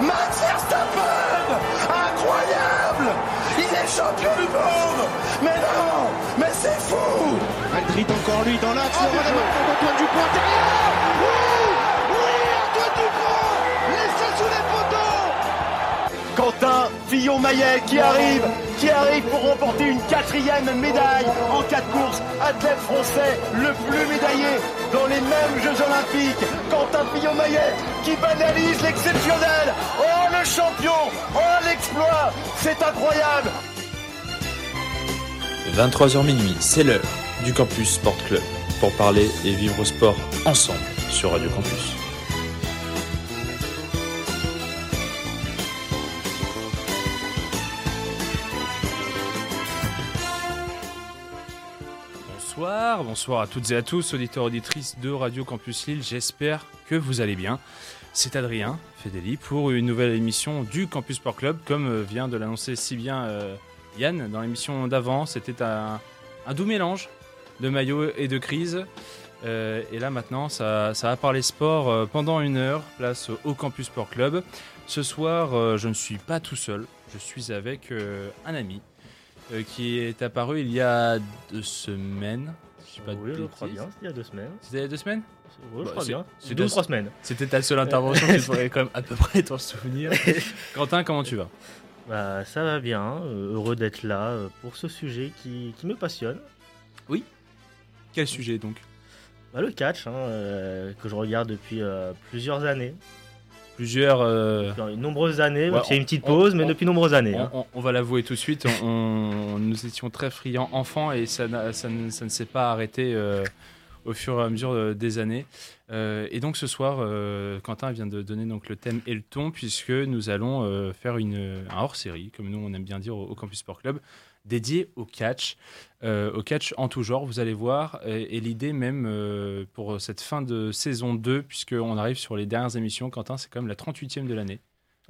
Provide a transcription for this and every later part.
Max Verstappen Incroyable! Il est champion du monde! Mais non! Mais c'est fou! Aldrit encore lui dans l'axe, le relèvement d'Antoine Dupont intérieur Oui! Oui Antoine Dupont! Laissé sous les poteaux! Quentin Fillon-Maillet qui arrive, qui arrive pour remporter une quatrième médaille en quatre courses. Athlète français le plus médaillé dans les mêmes Jeux Olympiques. Quentin Fillon-Maillet qui banalise l'exceptionnel. Oh le champion, oh l'exploit, c'est incroyable. 23h minuit, c'est l'heure du Campus Sport Club pour parler et vivre au sport ensemble sur Radio Campus. Bonsoir, à toutes et à tous, auditeurs auditrices de Radio Campus Lille. J'espère que vous allez bien. C'est Adrien Fedeli pour une nouvelle émission du Campus Sport Club, comme euh, vient de l'annoncer si bien euh, Yann dans l'émission d'avant. C'était un, doux mélange de maillot et de crise. Euh, et là maintenant, ça, ça va parler sport pendant une heure, place au Campus Sport Club. Ce soir, je ne suis pas tout seul, je suis avec un ami qui est apparu il y a deux semaines. Je dis pas de oui, je crois bien, c'était il y a deux semaines. C'était il y a deux semaines Oui, je Bah, crois bien. c'est deux ou trois semaines. C'était ta seule intervention, tu pourrais quand même à peu près t'en souvenir. Quentin, comment tu vas? Bah, ça va bien, euh, heureux d'être là euh, pour ce sujet qui, qui me passionne. Quel sujet donc? Bah, le catch, hein, euh, que je regarde depuis euh, plusieurs années. Plusieurs. euh, Depuis de nombreuses années, Ouais, y a une petite on- pause, mais on- depuis de nombreuses années. On, hein. on- va l'avouer tout de suite, on, nous étions très friands enfants et ça, ça ne, ça ne s'est pas arrêté euh, au fur et à mesure euh, des années. Euh, et donc ce soir, Quentin vient de donner donc le thème et le ton puisque nous allons faire une, un hors-série, comme nous on aime bien dire au, au Campus Sport Club, dédié au catch, euh, au catch en tout genre, vous allez voir. Et, et l'idée même euh, pour cette fin de saison 2, puisqu'on arrive sur les dernières émissions, Quentin, c'est quand même la 38e de l'année.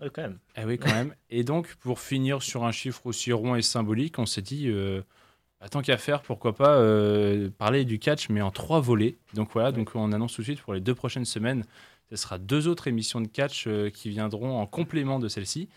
Ouais, quand même. Eh oui, quand même. Et donc, pour finir sur un chiffre aussi rond et symbolique, on s'est dit, euh, bah, tant qu'à faire, pourquoi pas euh, parler du catch, mais en trois volets. Donc voilà, donc on annonce tout de suite pour les deux prochaines semaines, ce sera deux autres émissions de catch qui viendront en complément de celle-ci.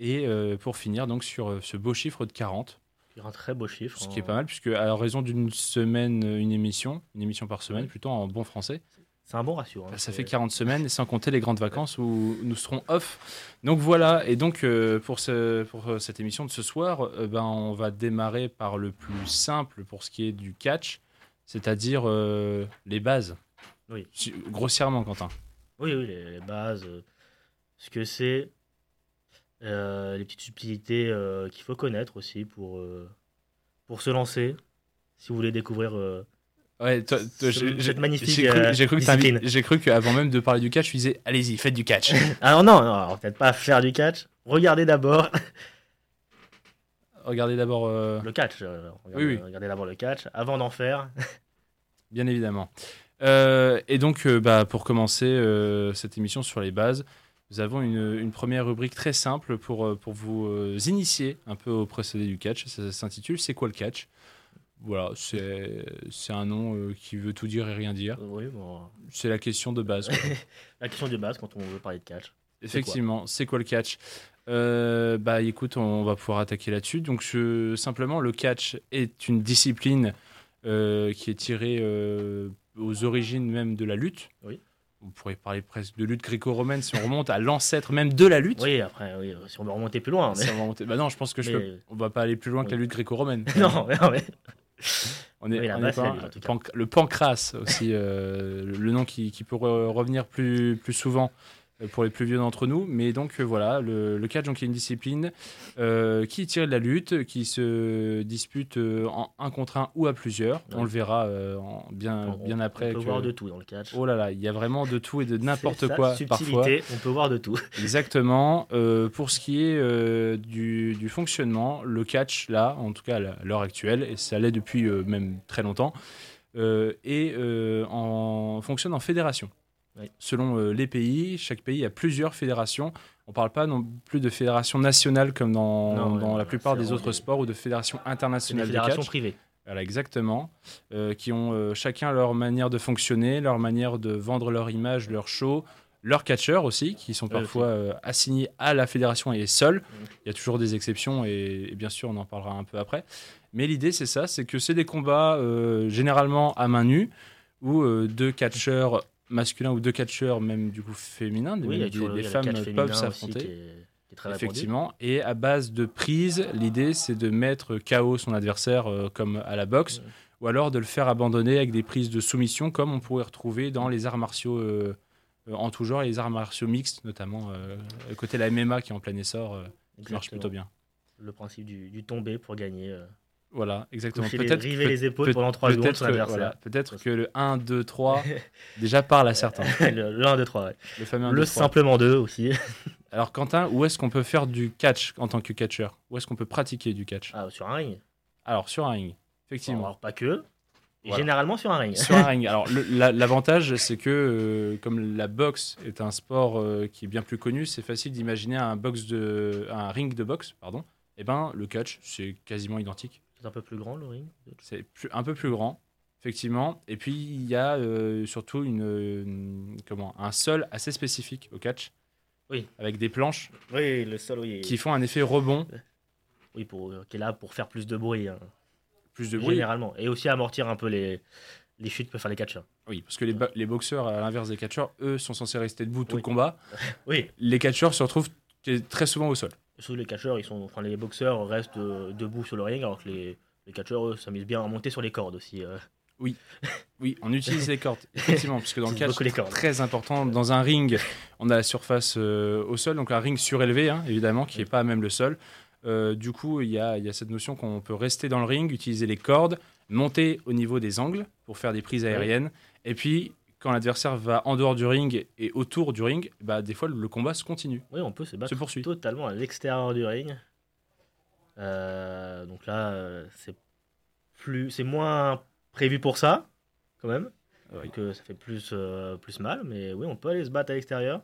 Et pour finir, donc sur ce beau chiffre de 40, Il y a un très beau chiffre. ce qui est hein. pas mal, puisque à raison d'une semaine, euh, une émission, une émission par semaine, plutôt en bon français, C'est un bon ratio. hein. bah, ça fait 40 semaines, sans compter les grandes vacances où nous serons off. Donc voilà, et donc euh, pour, ce, pour euh, cette émission de ce soir, euh, ben, on va démarrer par le plus simple pour ce qui est du catch, c'est-à-dire euh, les bases. Oui. Si- Grossièrement, Quentin. Oui, oui, les, les bases, ce que c'est, les petites subtilités euh, qu'il faut connaître aussi pour, euh, pour se lancer. Si vous voulez découvrir euh, Ouais, toi- toi, cette magnifique, j'ai cru, euh, cru qu'avant même de parler du catch, tu disais allez-y, faites du catch. Alors non, non peut-être pas faire du catch. Regardez d'abord Regardez d'abord, euh, le catch. euh, regardez, Oui, oui. regardez d'abord le catch avant d'en faire. bien évidemment. Euh, et donc, euh, bah, pour commencer euh, cette émission sur les bases, nous avons une, une première rubrique très simple pour, euh, pour vous euh, initier un peu au procédé du catch. Ça, s'intitule C'est quoi le catch? Voilà, c'est un nom euh, qui veut tout dire et rien dire. Oui, bon, C'est la question de base. la question de base quand on veut parler de catch. Effectivement, c'est quoi le catch? Euh, Bah écoute, on va pouvoir attaquer là-dessus. Donc je- simplement, le catch est une discipline euh, qui est tirée aux origines même de la lutte. Oui. On pourrait parler presque de lutte gréco-romaine si on remonte à l'ancêtre même de la lutte. Oui, après, oui, si on veut remonter plus loin. Si on remonter- Bah non, je pense que je Mais- peux- on va pas aller plus loin que la lutte gréco-romaine. non, mais, non, mais- On est, Oui, on est pas- lutte, le pancras aussi, euh, le nom qui, qui peut re- revenir plus, plus souvent pour les plus vieux d'entre nous. Mais donc euh, voilà, le, le catch donc, est une discipline euh, qui tire de la lutte, qui se dispute euh, en un contre un ou à plusieurs. On le verra euh, en- bien, on- bien après. On peut que- voir de tout dans le catch. Oh là là, il y a vraiment de tout et de n'importe C'est ça, quoi parfois. subtilité, on peut voir de tout. Exactement. Euh, pour ce qui est euh, du, du fonctionnement, le catch, là, en tout cas à l'heure actuelle, et ça l'est depuis euh, même très longtemps, euh, et euh, en, fonctionne en fédération. Oui. Selon euh, les pays, chaque pays a plusieurs fédérations. On ne parle pas non plus de fédération nationale comme dans, Non, dans ouais, la plupart des autres des- sports ou de fédérations des internationales de fédérations catch. privées. Voilà, exactement. Euh, qui ont euh, chacun leur manière de fonctionner, leur manière de vendre leur image, leur show, leurs catcheurs aussi, qui sont parfois euh, assignés à la fédération et seuls. Il y a toujours des exceptions et, et bien sûr on en parlera un peu après. Mais l'idée c'est ça, c'est que c'est des combats généralement à main nue où deux catcheurs masculins ou deux catcheurs même du coup féminins, des, Oui, femmes peuvent féminin s'affronter. répandu. Effectivement, et à base de prise, l'idée c'est de mettre KO son adversaire euh, comme à la boxe, Ouais. ou alors de le faire abandonner avec des prises de soumission comme on pourrait retrouver dans les arts martiaux euh, euh, en tout genre et les arts martiaux mixtes, notamment euh, côté la MMA qui est en plein essor, qui marche plutôt bien. Le principe du, du tomber pour gagner. Voilà, exactement. les, Peut-être river peut- les épaules peut- pendant 3 secondes peut-être son que, voilà, peut-être que le 1, 2, 3 déjà parle à certains. le, le 1, 2, 3. ouais. Le fameux 1, Le 2, 3. simplement 2 aussi. Alors Quentin, où est-ce qu'on peut faire du catch en tant que catcheur? Où est-ce qu'on peut pratiquer du catch? Ah, sur un ring. Alors sur un ring, effectivement. Alors, pas que. Voilà. Généralement sur un ring. sur un ring. Alors, le- la- l'avantage, c'est que euh, comme la boxe est un sport euh, qui est bien plus connu, c'est facile d'imaginer un, box de, un ring de boxe. Pardon. Et ben, le catch, c'est quasiment identique. C'est un peu plus grand le ring. C'est plus- un peu plus grand, effectivement. Et puis, il y a euh, surtout une, une- comment, un sol assez spécifique au catch. Oui. Avec des planches Oui, le sol, oui. qui font un effet rebond, Oui, pour, euh, qui est là pour faire plus de bruit. hein, plus de bruit. Généralement. Et aussi amortir un peu les, les chutes que peuvent faire les catcheurs. Oui, parce que les, les boxeurs, à l'inverse des catcheurs, eux, sont censés rester debout tout Oui. le combat. Oui, Les catcheurs se retrouvent très souvent au sol. Surtout les catcheurs, ils sont, enfin les boxeurs restent euh, debout sur le ring, alors que les, les catcheurs eux, s'amusent bien à monter sur les cordes aussi. euh. Oui, on utilise les cordes, effectivement, parce que dans le catch, c'est très important. Dans un ring, on a la surface euh, au sol, donc un ring surélevé, hein, évidemment, qui n'est Oui. pas même le sol. Euh, du coup, il y a, il y a cette notion qu'on peut rester dans le ring, utiliser les cordes, monter au niveau des angles pour faire des prises aériennes. Et puis, quand l'adversaire va en dehors du ring et autour du ring, bah, des fois, le combat se continue. Oui, on peut se battre Se poursuit. totalement à l'extérieur du ring. Euh, donc là, c'est plus, c'est moins prévu pour ça, quand même. Oui. Donc euh, ça fait plus, euh, plus mal, mais oui, on peut aller se battre à l'extérieur.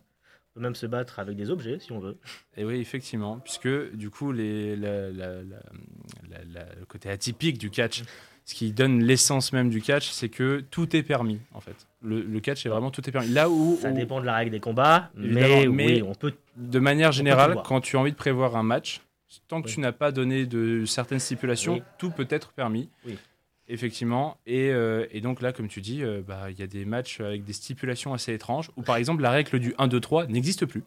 On peut même se battre avec des objets si on veut. Et oui, effectivement, puisque du coup, les, la- la- la- la- la- le côté atypique du catch, ce qui donne l'essence même du catch, c'est que tout est permis, en fait. Le, le catch est vraiment tout est permis. Là où, Ça où, dépend de la règle des combats, mais, mais- oui, on peut. de manière générale, quand tu as envie de prévoir un match, tant que Oui. tu n'as pas donné de certaines stipulations, Oui. tout peut être permis. Oui. Effectivement. Et, euh, et donc là, comme tu dis, euh, bah, il y a des matchs avec des stipulations assez étranges, où par exemple, la règle du 1-2-3 n'existe plus.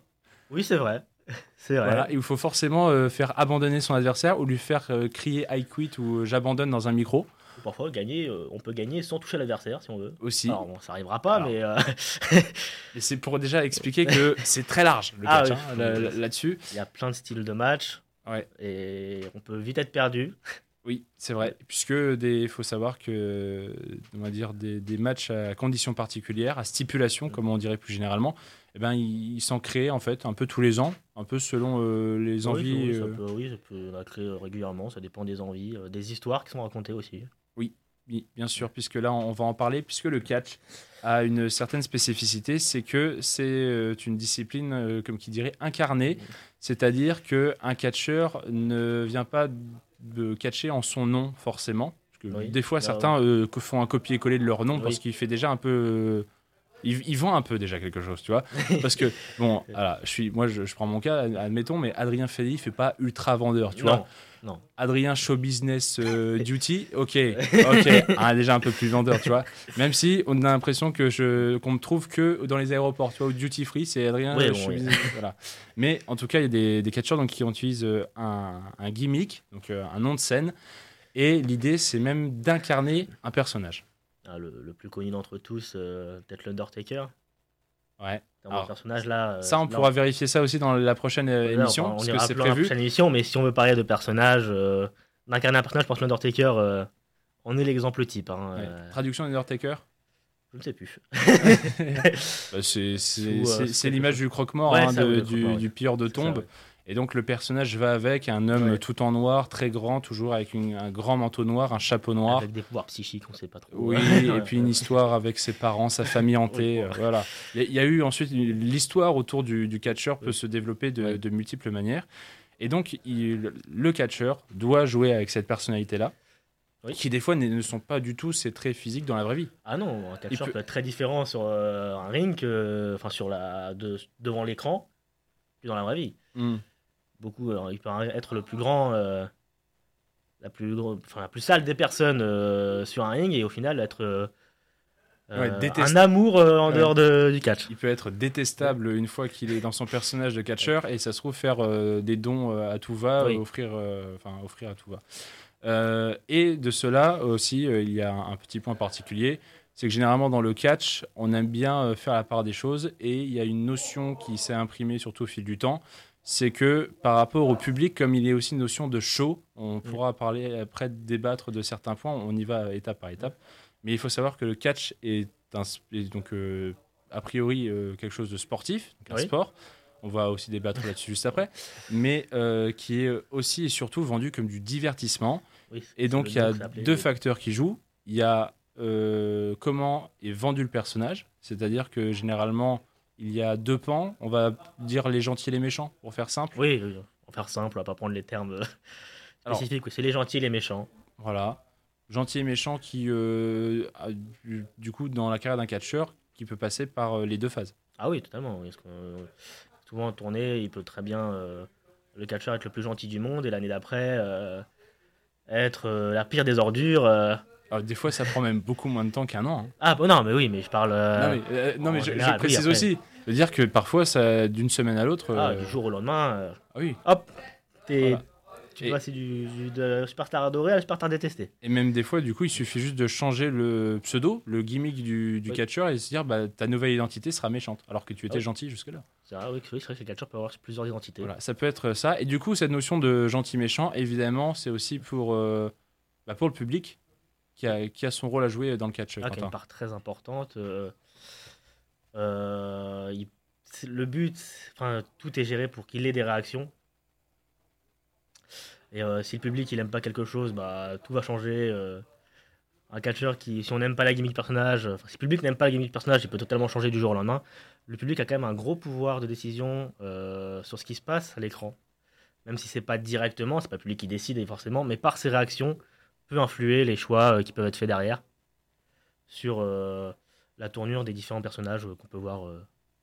Oui, c'est vrai. C'est vrai. Voilà, il faut forcément euh, faire abandonner son adversaire ou lui faire crier I quit ou j'abandonne dans un micro Parfois, gagner, euh, on peut gagner sans toucher l'adversaire si on veut. aussi. Alors, bon, ça arrivera pas, Alors, mais euh, c'est pour déjà expliquer que c'est très large le Ah catch oui. hein, là- là- là-dessus. il y a plein de styles de match. Ouais. Et on peut vite être perdu. Oui, c'est vrai. Puisque il faut savoir que on va dire des, des matchs à conditions particulières, à stipulation, comme on dirait plus généralement, eh ben, ils s'en créent en fait un peu tous les ans, un peu selon euh, les Oui, envies. oui, ça peut, oui, ça peut régulièrement. Ça dépend des envies, euh, des histoires qui sont racontées aussi. Oui, bien sûr, puisque là, on va en parler, puisque le catch a une certaine spécificité, c'est que c'est euh, une discipline, euh, comme qui dirait, incarnée, c'est-à-dire qu'un catcheur ne vient pas de catcher en son nom, forcément. Parce que Oui. des fois, certains euh, que font un copier-coller de leur nom, Oui. parce qu'il fait déjà un peu... euh, ils, ils vendent un peu déjà quelque chose, tu vois. Parce que, bon, voilà, je suis, moi, je, je prends mon cas, admettons, mais Adrien Feli ne fait pas ultra vendeur, tu vois. Non. Adrien Show Business euh, Duty, ok, ok, ah, déjà un peu plus vendeur, tu vois. Même si on a l'impression que je qu'on me trouve que dans les aéroports, tu vois, au duty free, c'est Adrien Oui, bon, Show oui. Business, voilà. Mais en tout cas, il y a des, des catcheurs donc qui utilisent euh, un, un gimmick, donc euh, un nom de scène, et l'idée c'est même d'incarner un personnage. Ah, le, le plus connu d'entre tous, euh, peut-être l'Undertaker. Ouais. Alors, personnage là. euh, Ça, on là, pourra vérifier ça aussi dans la prochaine euh, là, émission, on parce ira que c'est plus dans la prévu. prochaine émission, mais si on veut parler de personnages, euh, d'incarner un personnage, je pense que l'Undertaker, euh, on est l'exemple type. hein, Ouais. euh, Traduction Undertaker. je ne sais plus. Bah, c'est l'image du croque-mort, Ouais, hein, du, croque-mort, du pilleur de tombe. Et donc le personnage va avec un homme Ouais. tout en noir, très grand, toujours avec une- un grand manteau noir, un chapeau noir. Avec des pouvoirs psychiques, on ne sait pas trop. Oui, et puis une histoire avec ses parents, sa famille hantée. Euh, voilà. Il y, a- eu ensuite l'histoire autour du, du catcheur peut se développer de, Ouais. de multiples manières. Et donc il- le catcheur doit jouer avec cette personnalité-là. Oui. qui des fois ne sont pas du tout ces traits physiques dans la vraie vie. Ah non, un catcheur peut- peut... être très différent sur euh, un ring enfin sur la, de- devant l'écran que dans la vraie vie. Beaucoup, euh, il peut être le plus grand, euh, la plus, enfin la plus sale des personnes euh, sur un ring et au final être euh, Ouais, un amour en Ouais. dehors de- du catch. Il peut être détestable une fois qu'il est dans son personnage de catcheur et ça se trouve faire des dons à tout va, Oui. offrir, enfin, offrir à tout va. Et de cela aussi, il y a un, un petit point particulier, c'est que généralement dans le catch, on aime bien faire la part des choses et il y a une notion qui s'est imprimée surtout au fil du temps, c'est que par rapport au public, comme il y a aussi une notion de show, on pourra parler après débattre de certains points, on y va étape par étape. Mais il faut savoir que le catch est, un, est donc euh, a priori euh, quelque chose de sportif, donc un Oui. sport. On va aussi débattre là-dessus juste après, mais euh, qui est aussi et surtout vendu comme du divertissement. Oui, Et donc il y a deux facteurs qui jouent. Il y a comment est vendu le personnage, c'est-à-dire que généralement il y a deux pans. On va dire les gentils et les méchants pour faire simple. Oui, va faire simple, on va pas prendre les termes euh, spécifiques. C'est les gentils et les méchants. Voilà. Gentil et méchant qui, euh, a du, du coup, dans la carrière d'un catcheur, qui peut passer par euh, les deux phases. Ah oui, totalement. oui, parce que, euh, souvent en tournée, il peut très bien le catcheur être le plus gentil du monde et l'année d'après être la pire des ordures. Alors, des fois, ça prend même beaucoup moins de temps qu'un an. hein. Ah bon, non, mais oui, mais je parle euh, non, mais, euh, non, en mais je, je général, oui, précise après. aussi de dire que parfois, ça, d'une semaine à l'autre. ah, euh, du jour au lendemain. euh, ah oui. hop, t'es, Voilà. tu Et- passes du, du- de superstar adoré à superstar détesté. Et même des fois, du coup, il suffit juste de changer le pseudo, le gimmick du, du Oui. catcheur et se dire bah, ta nouvelle identité sera méchante, alors que tu étais Ah oui. gentil jusque-là. C'est vrai, oui, c'est vrai que le catcheur peut avoir plusieurs identités. Voilà, ça peut être ça. Et du coup, cette notion de gentil-méchant, évidemment, c'est aussi pour, euh, bah, pour le public qui a, qui a son rôle à jouer dans le catch. Ah, qui a une part très importante. euh, euh, il- le but, enfin, tout est géré pour qu'il ait des réactions. Et euh, si le public il aime pas quelque chose, bah tout va changer. euh. un catcheur qui, si on n'aime pas la gimmick personnage, enfin, si le public n'aime pas la gimmick personnage, il peut totalement changer du jour au lendemain. Le public a quand même un gros pouvoir de décision sur ce qui se passe à l'écran. Même si c'est pas directement, c'est pas le public qui décide forcément, mais par ses réactions peut influer les choix euh, qui peuvent être faits derrière sur euh, la tournure des différents personnages euh, qu'on peut voir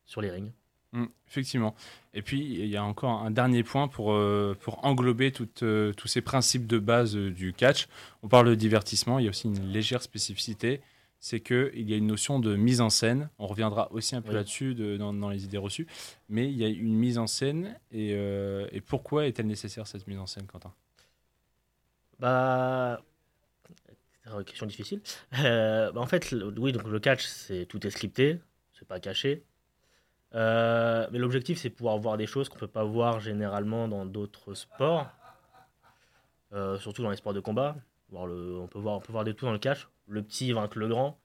sur les rings. Mm, effectivement. Et puis, il y a encore un dernier point pour, euh, pour englober euh, tous ces principes de base euh, du catch. On parle de divertissement, il y a aussi une légère spécificité, c'est qu'il y a une notion de mise en scène. On reviendra aussi un peu Oui. là-dessus de- dans, dans les idées reçues. Mais il y a une mise en scène. Et, et pourquoi est-elle nécessaire, cette mise en scène, Quentin? Bah, question difficile. Euh, bah, en fait, oui, donc le catch, c'est tout est scripté, c'est pas caché. Euh, mais l'objectif, c'est pouvoir voir des choses qu'on peut pas voir généralement dans d'autres sports, Euh, surtout dans les sports de combat. Voir le, on peut voir, on peut voir des tout dans le catch. Le petit vaincre le grand.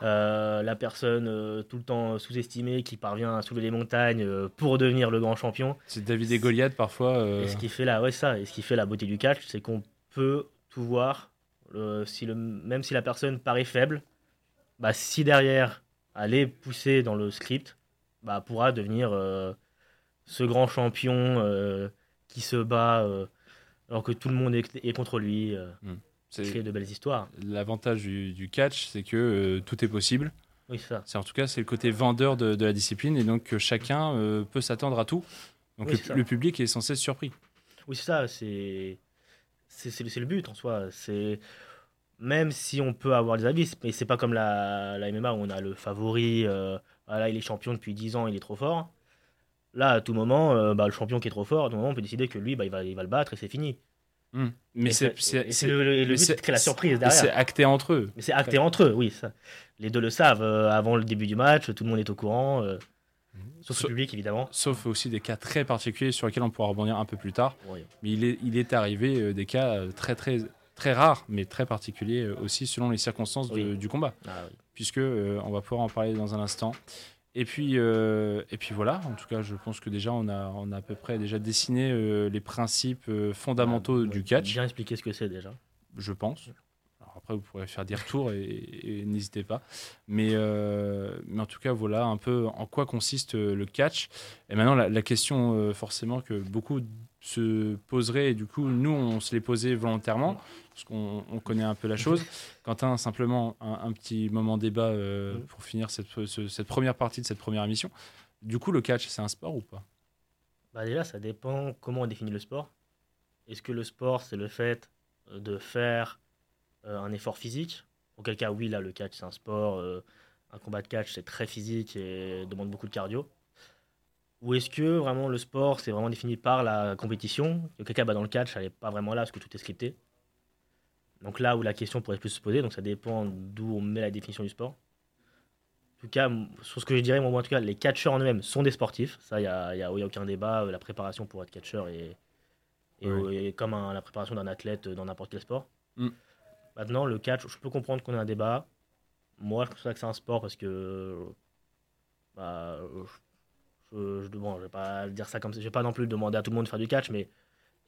La personne tout le temps sous-estimée qui parvient à soulever les montagnes pour devenir le grand champion. C'est David et Goliath, parfois. Et ce qui fait la, ouais, ça, et ce qui fait la beauté du catch, c'est qu'on peut tout voir. Si le, même si la personne paraît faible, bah, si derrière elle est poussée dans le script, bah, pourra devenir euh, ce grand champion euh, qui se bat euh, alors que tout le monde est, est contre lui. Euh, c'est- créer de belles histoires. L'avantage du, du catch, c'est que tout est possible. Oui, c'est ça. C'est en tout cas c'est le côté vendeur de, de la discipline et donc chacun peut s'attendre à tout. Donc Oui, le, public est censé être surpris. Oui, c'est ça, c'est c'est c'est le- le but en soi. C'est même si on peut avoir des avis, mais c'est pas comme la, la MMA où on a le favori. euh, voilà, il est champion depuis 10 ans, il est trop fort. Là, à tout moment, euh, bah, le champion qui est trop fort, à tout moment, on peut décider que lui, bah, il, va, il va le battre et c'est fini. Hmm. Mais c'est le, le mais but, c'est- c'est de créer la surprise mais c'est derrière. acté entre eux. Mais c'est acté entre eux, oui. Ça. Les deux le savent. euh, avant le début du match, tout le monde est au courant. Euh, sauf Sau- le public, évidemment. Sauf aussi des cas très particuliers sur lesquels on pourra rebondir un peu plus tard. Oui. Mais il est, il est arrivé euh, des cas euh, très très très rares, mais très particuliers euh, aussi selon les circonstances de- du combat. Ah, oui. puisque euh, on va pouvoir en parler dans un instant. Et puis, et puis voilà, en tout cas, je pense que déjà, on a, on a à peu près déjà dessiné les principes fondamentaux Ah, du catch, Bien expliquer ce que c'est déjà. je pense. Après, vous pourrez faire des retours et, et n'hésitez pas. Mais, euh, mais en tout cas, voilà un peu en quoi consiste euh, le catch. Et maintenant, la, la question, euh, forcément, que beaucoup se poseraient, et du coup, nous, on se les posait volontairement, parce qu'on on connaît un peu la chose. Quentin, simplement, un, un petit moment débat euh, pour finir cette, ce- cette première partie de cette première émission. Du coup, le catch, c'est un sport ou pas? Bah déjà, ça dépend comment on définit le sport. Est-ce que le sport, c'est le fait de faire un effort physique Auquel cas, oui, là, le catch, c'est un sport. euh, un combat de catch, c'est très physique et demande beaucoup de cardio. Ou est-ce que vraiment le sport, c'est vraiment défini par la compétition? Auquel cas, bah, dans le catch, elle n'est pas vraiment là parce que tout est scripté. Donc là où la question pourrait plus se poser, donc ça dépend d'où on met la définition du sport. En tout cas, sur ce que je dirais, moi, en tout cas, les catcheurs en eux-mêmes sont des sportifs. Ça, il n'y a, y a- y a aucun débat. Euh, La préparation pour être catcheur est, est- Oui. est comme un- la préparation d'un athlète dans n'importe quel sport. Mm. Maintenant, le catch, je peux comprendre qu'on ait un débat. Moi, je considère que c'est un sport parce que. Bah, je, je, bon, je vais pas dire ça comme ça. Je vais pas non plus demander à tout le monde de faire du catch, mais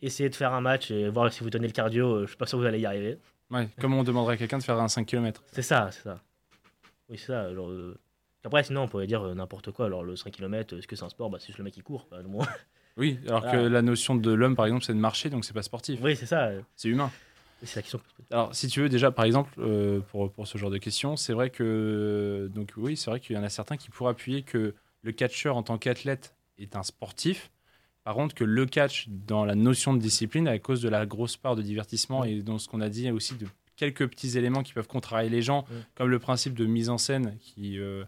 essayer de faire un match et voir si vous tenez le cardio, euh, je suis pas sûr que vous allez y arriver. Ouais, comme on demanderait à quelqu'un de faire un 5 km. C'est ça, c'est ça. Oui, c'est ça. Genre, euh, Après, sinon, on pourrait dire euh, n'importe quoi. Alors, le 5 km, est-ce que c'est un sport? Bah, C'est juste le mec qui court. moins. Oui, alors que Voilà. la notion de l'homme, par exemple, c'est de marcher, donc c'est pas sportif, oui, c'est ça. c'est humain. C'est la question. que- Alors, si tu veux, déjà, par exemple, euh, pour, pour ce genre de questions, c'est vrai que. Donc, oui, c'est vrai qu'il y en a certains qui pourraient appuyer que le catcheur en tant qu'athlète est un sportif. Par contre, que le catch, dans la notion de discipline, à cause de la grosse part de divertissement et dans ce qu'on a dit aussi de quelques petits éléments qui peuvent contrarier les gens, Mm. comme le principe de mise en scène qui. euh,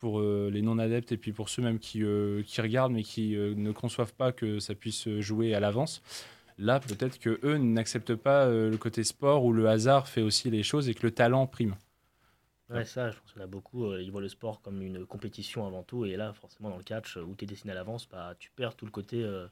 pour euh, les non-adeptes et puis pour ceux même qui, qui regardent mais qui ne conçoivent pas que ça puisse jouer à l'avance, Là, peut-être que eux n'acceptent pas euh, le côté sport où le hasard fait aussi les choses et que le talent prime. Ouais, ça, je pense qu'il y en a beaucoup. euh, ils voient le sport comme une compétition avant tout. Et là, forcément, dans le catch, où tu es destiné à l'avance, bah, tu perds tout le côté euh,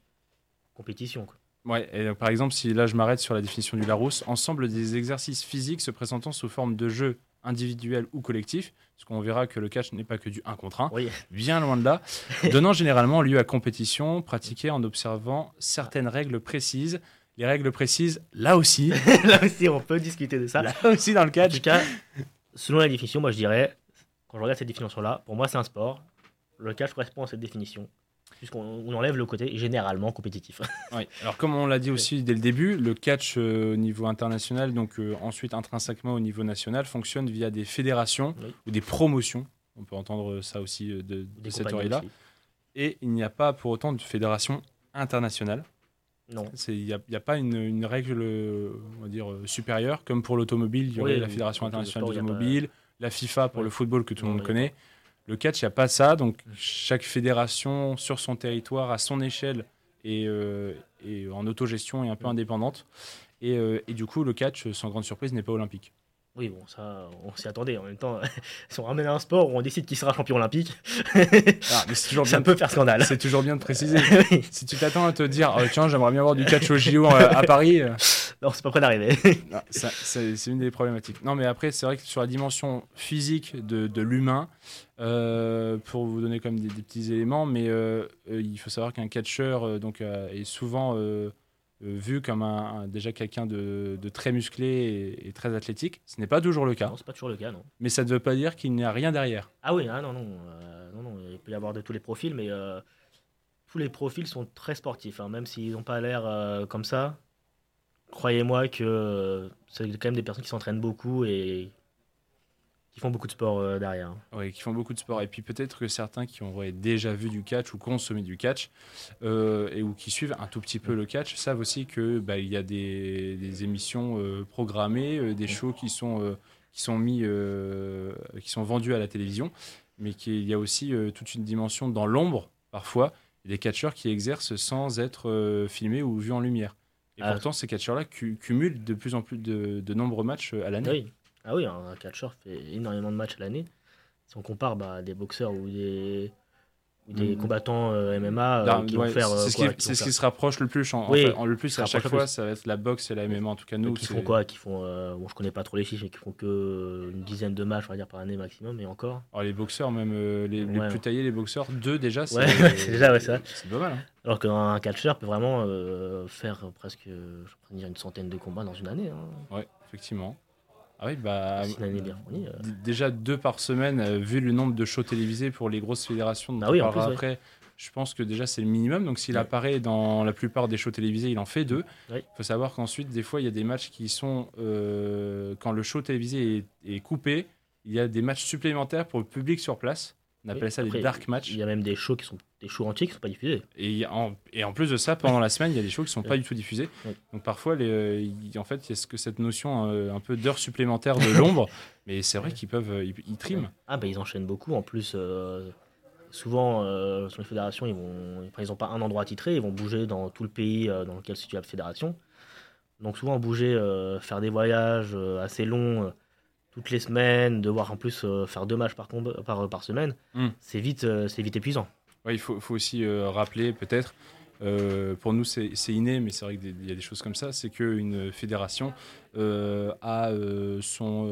compétition. Quoi. Ouais, et donc, par exemple, si là je m'arrête sur la définition du Larousse, ensemble des exercices physiques se présentant sous forme de jeu individuel ou collectif, parce qu'on verra que le catch n'est pas que du 1 contre 1, Oui, bien loin de là, donnant généralement lieu à compétition pratiquée en observant certaines règles précises. Les règles précises, là aussi, là aussi, on peut discuter de ça. là aussi dans le En catch. tout cas, selon la définition, moi je dirais, quand je regarde cette définition-là, pour moi c'est un sport. Le catch correspond à cette définition, puisqu'on on enlève le côté généralement compétitif. Oui. Alors comme on l'a dit aussi dès le début, le catch euh, au niveau international, donc euh, ensuite intrinsèquement au niveau national, fonctionne via des fédérations Oui. ou des promotions. On peut entendre ça aussi euh, de, de Des cette oreille-là. Et il n'y a pas pour autant de fédération internationale. Non. Il n'y a, pas une, une règle on va dire, supérieure, comme pour l'automobile, il y aurait Oui, la Fédération internationale pas- d'automobile, la FIFA pour Oui. le football que tout le monde connaît. Le catch, il n'y a pas ça, donc chaque fédération sur son territoire, à son échelle, et, euh, en autogestion et un peu indépendante. Et, euh, et du coup, le catch, sans grande surprise, n'est pas olympique. Oui, bon, ça, on s'y attendait. En même temps, si on ramène un sport où on décide qui sera champion olympique, Ah, mais c'est toujours, ça peut faire scandale. c'est toujours bien de préciser. Oui. si tu t'attends à te dire, oh, tiens, j'aimerais bien avoir du catch au JO à, à Paris, euh, non, c'est pas près d'arriver. Ça- c'est une des problématiques. Non, mais après, c'est vrai que sur la dimension physique de, de l'humain, euh, pour vous donner comme des, des petits éléments, mais euh, euh, il faut savoir qu'un catcheur euh, donc, euh, est souvent euh, euh, vu comme un, un- déjà quelqu'un de, de très musclé et, et très athlétique. Ce n'est pas toujours le cas, non, c'est pas toujours le cas, non. mais ça ne veut pas dire qu'il n'y a rien derrière. Ah oui, ah non, non, euh, non, non, il peut y avoir de tous les profils, mais euh, tous les profils sont très sportifs, hein, même s'ils n'ont pas l'air euh, comme ça. Croyez-moi que euh, c'est quand même des personnes qui s'entraînent beaucoup et qui font beaucoup de sport euh, derrière. hein. Oui, qui font beaucoup de sport. Et puis peut-être que certains qui ont ouais, déjà vu du catch ou consommé du catch euh, et ou qui suivent un tout petit peu le catch savent aussi que bah, il y a des, des émissions euh, programmées, euh, des shows qui sont euh, qui sont mis, euh, qui sont vendus à la télévision, mais qu'il y a aussi euh, toute une dimension dans l'ombre parfois des catcheurs qui exercent sans être euh, filmés ou vus en lumière. Et Ah. pourtant, ces catcheurs-là cu- cumulent de plus en plus de, de nombreux matchs à l'année. Oui. Ah oui, un catcheur fait énormément de matchs à l'année. Si on compare bah, des boxeurs ou des, ou des Mhm. combattants euh, MMA euh, qui ouais, vont faire. euh, c'est ce, qui, ce se rapproche le plus. En, Oui, le plus, à chaque fois, plus. ça va être la boxe et la MMA. En tout cas, nous, qui font quoi Qui font. euh, bon, je connais pas trop les chiffres, mais qui font que une dizaine de matchs, on va dire, par année maximum, et encore. Alors, les boxeurs, même les, plus taillés, les boxeurs, deux déjà, c'est Ouais, c'est déjà, ouais, ça. c'est pas mal. hein. Alors qu'un catcheur peut vraiment faire presque je dire une centaine de combats dans une année. Hein. Ouais, effectivement. Ah oui, bah. Année fournie. euh. Déjà deux par semaine, euh, vu le nombre de shows télévisés pour les grosses fédérations dont on oui, en parlera plus, après, Je pense que déjà c'est le minimum. Donc s'il Ouais. apparaît dans la plupart des shows télévisés, il en fait deux. Ouais. Il faut savoir qu'ensuite, des fois, il y a des matchs qui sont euh, quand le show télévisé est, est coupé, il y a des matchs supplémentaires pour le public sur place. On appelle ça Après, des dark matchs. Il y a même des shows qui sont des shows entiers qui sont pas diffusés. Et, en, et en plus de ça, pendant la semaine, il y a des shows qui sont pas du tout diffusés. Ouais. Donc parfois, les, euh, en fait, il y a ce que cette notion euh, un peu d'heures supplémentaires de l'ombre. mais c'est vrai qu'ils peuvent, euh, ils, ils triment. Ah bah ils enchaînent beaucoup. En plus, euh, souvent euh, sur les fédérations, ils vont, enfin, ils ont pas un endroit attitré, ils vont bouger dans tout le pays dans lequel se situe la fédération. Donc souvent bouger, faire des voyages assez longs toutes les semaines, devoir en plus faire deux matchs par, comb- par, par semaine, Mm. c'est vite, c'est vite épuisant. Ouais, il faut, faut aussi euh, rappeler peut-être, euh, pour nous c'est inné, mais c'est vrai qu'il y a des choses comme ça, c'est qu'une fédération euh, a son,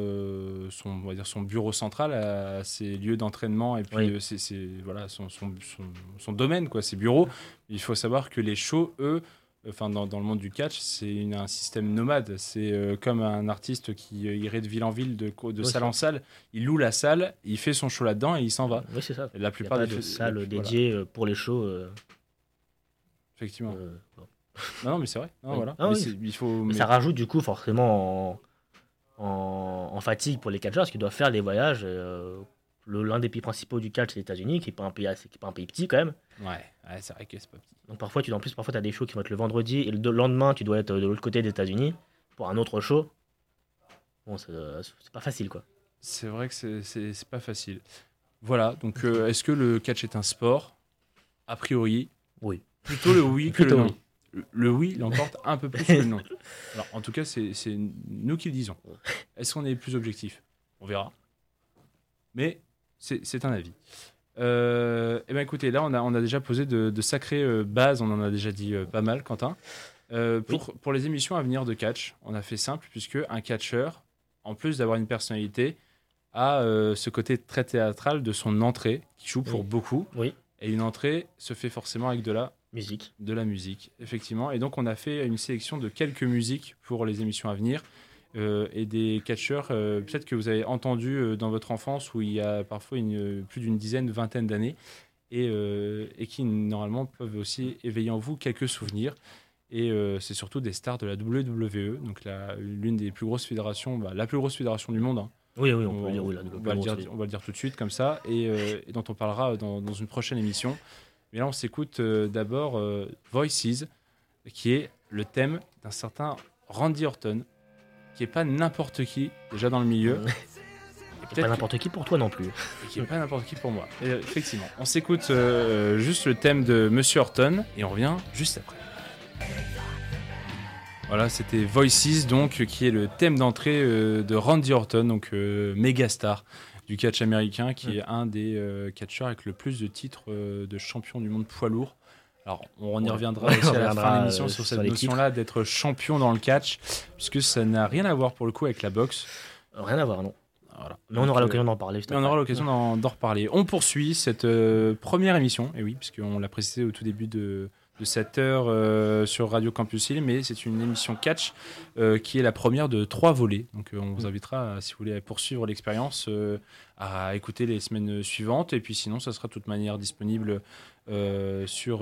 son, on va dire son bureau central, ses lieux d'entraînement et puis Oui. c'est- voilà, son, son, son- son domaine, quoi, ses bureaux. Il faut savoir que les shows, eux, Enfin, dans, dans le monde du catch, c'est un système nomade. C'est euh, comme un artiste qui euh, irait de ville en ville, de, de Oui, salle ça. en salle. Il loue la salle, il fait son show là-dedans et il s'en va. Oui, c'est ça. La Il n'y a plupart des de fé- salle voilà, dédiée euh, pour les shows. euh, effectivement. euh, bon. Non, non, mais c'est vrai. Non, Oui. voilà. Ah Mais oui. c'est- il faut. Mais mais- ça rajoute du coup forcément en, en- en fatigue pour les catcheurs qui doivent faire des voyages. euh, L'un des pays principaux du catch, c'est les États-Unis, qui n'est pas, un pays assez- qui est pas un pays petit quand même. Ouais, ouais, c'est vrai que c'est pas petit. Donc parfois, tu, en plus, parfois, tu as des shows qui vont être le vendredi et le de- lendemain, tu dois être de l'autre côté des États-Unis pour un autre show. Bon, c'est c'est pas facile quoi. C'est vrai que c'est- c'est c'est pas facile. Voilà, donc euh, est-ce que le catch est un sport? A priori, Oui. plutôt le oui que le non. oui. Le- Le oui l'emporte un peu plus que le non. Alors, en tout cas, c'est c'est nous qui le disons. Est-ce qu'on est plus objectif? On verra. Mais c'est c'est un avis. Euh, eh ben écoutez, là, on a, on a déjà posé de, de sacrées euh, bases, on en a déjà dit euh, pas mal, Quentin. Euh, pour, pour les émissions à venir de catch, on a fait simple, puisque un catcheur, en plus d'avoir une personnalité, a ce côté très théâtral de son entrée, qui joue pour Oui. beaucoup. Oui. Et une entrée se fait forcément avec de la Musique. de la musique, effectivement. Et donc, on a fait une sélection de quelques musiques pour les émissions à venir euh, et des catcheurs, euh, peut-être que vous avez entendu euh, dans votre enfance, où il y a parfois une, plus d'une dizaine, vingtaine d'années, et, et qui, normalement, peuvent aussi éveiller en vous quelques souvenirs. Et c'est surtout des stars de la WWE, donc l'une des plus grosses fédérations, bah, la plus grosse fédération du monde. hein. Oui, oui, on, peut le dire. Oui, la- on va le dire, on va le dire tout de suite comme ça, et, euh, et dont on parlera dans, dans une prochaine émission. Mais là, on s'écoute euh, d'abord euh, Voices, qui est le thème d'un certain Randy Orton, qui est pas n'importe qui déjà dans le milieu, et pas n'importe qui pour toi non plus. qui est pas n'importe qui pour moi. Et, euh, effectivement, on s'écoute euh, juste le thème de Monsieur Orton et on revient juste après. Voilà, c'était Voices, donc, qui est le thème d'entrée euh, de Randy Orton, donc euh, méga star du catch américain, qui Mm. est un des catcheurs avec le plus de titres de champion du monde poids lourd. Alors, on y reviendra Ouais, aussi on à la fin de l'émission euh, sur sur cette notion-là d'être champion dans le catch, puisque ça n'a rien à voir pour le coup avec la boxe. Rien à voir, non. Voilà. Mais on aura euh, l'occasion d'en parler. on aura l'occasion d'en d'en reparler. On poursuit cette euh, première émission, et oui, puisqu'on l'a précisé au tout début de, de cette heure euh, sur Radio Campus Hill, mais c'est une émission catch euh, qui est la première de trois volets. Donc euh, on vous invitera, à, si vous voulez poursuivre l'expérience, à écouter les semaines suivantes. Et puis sinon, ça sera de toute manière disponible sur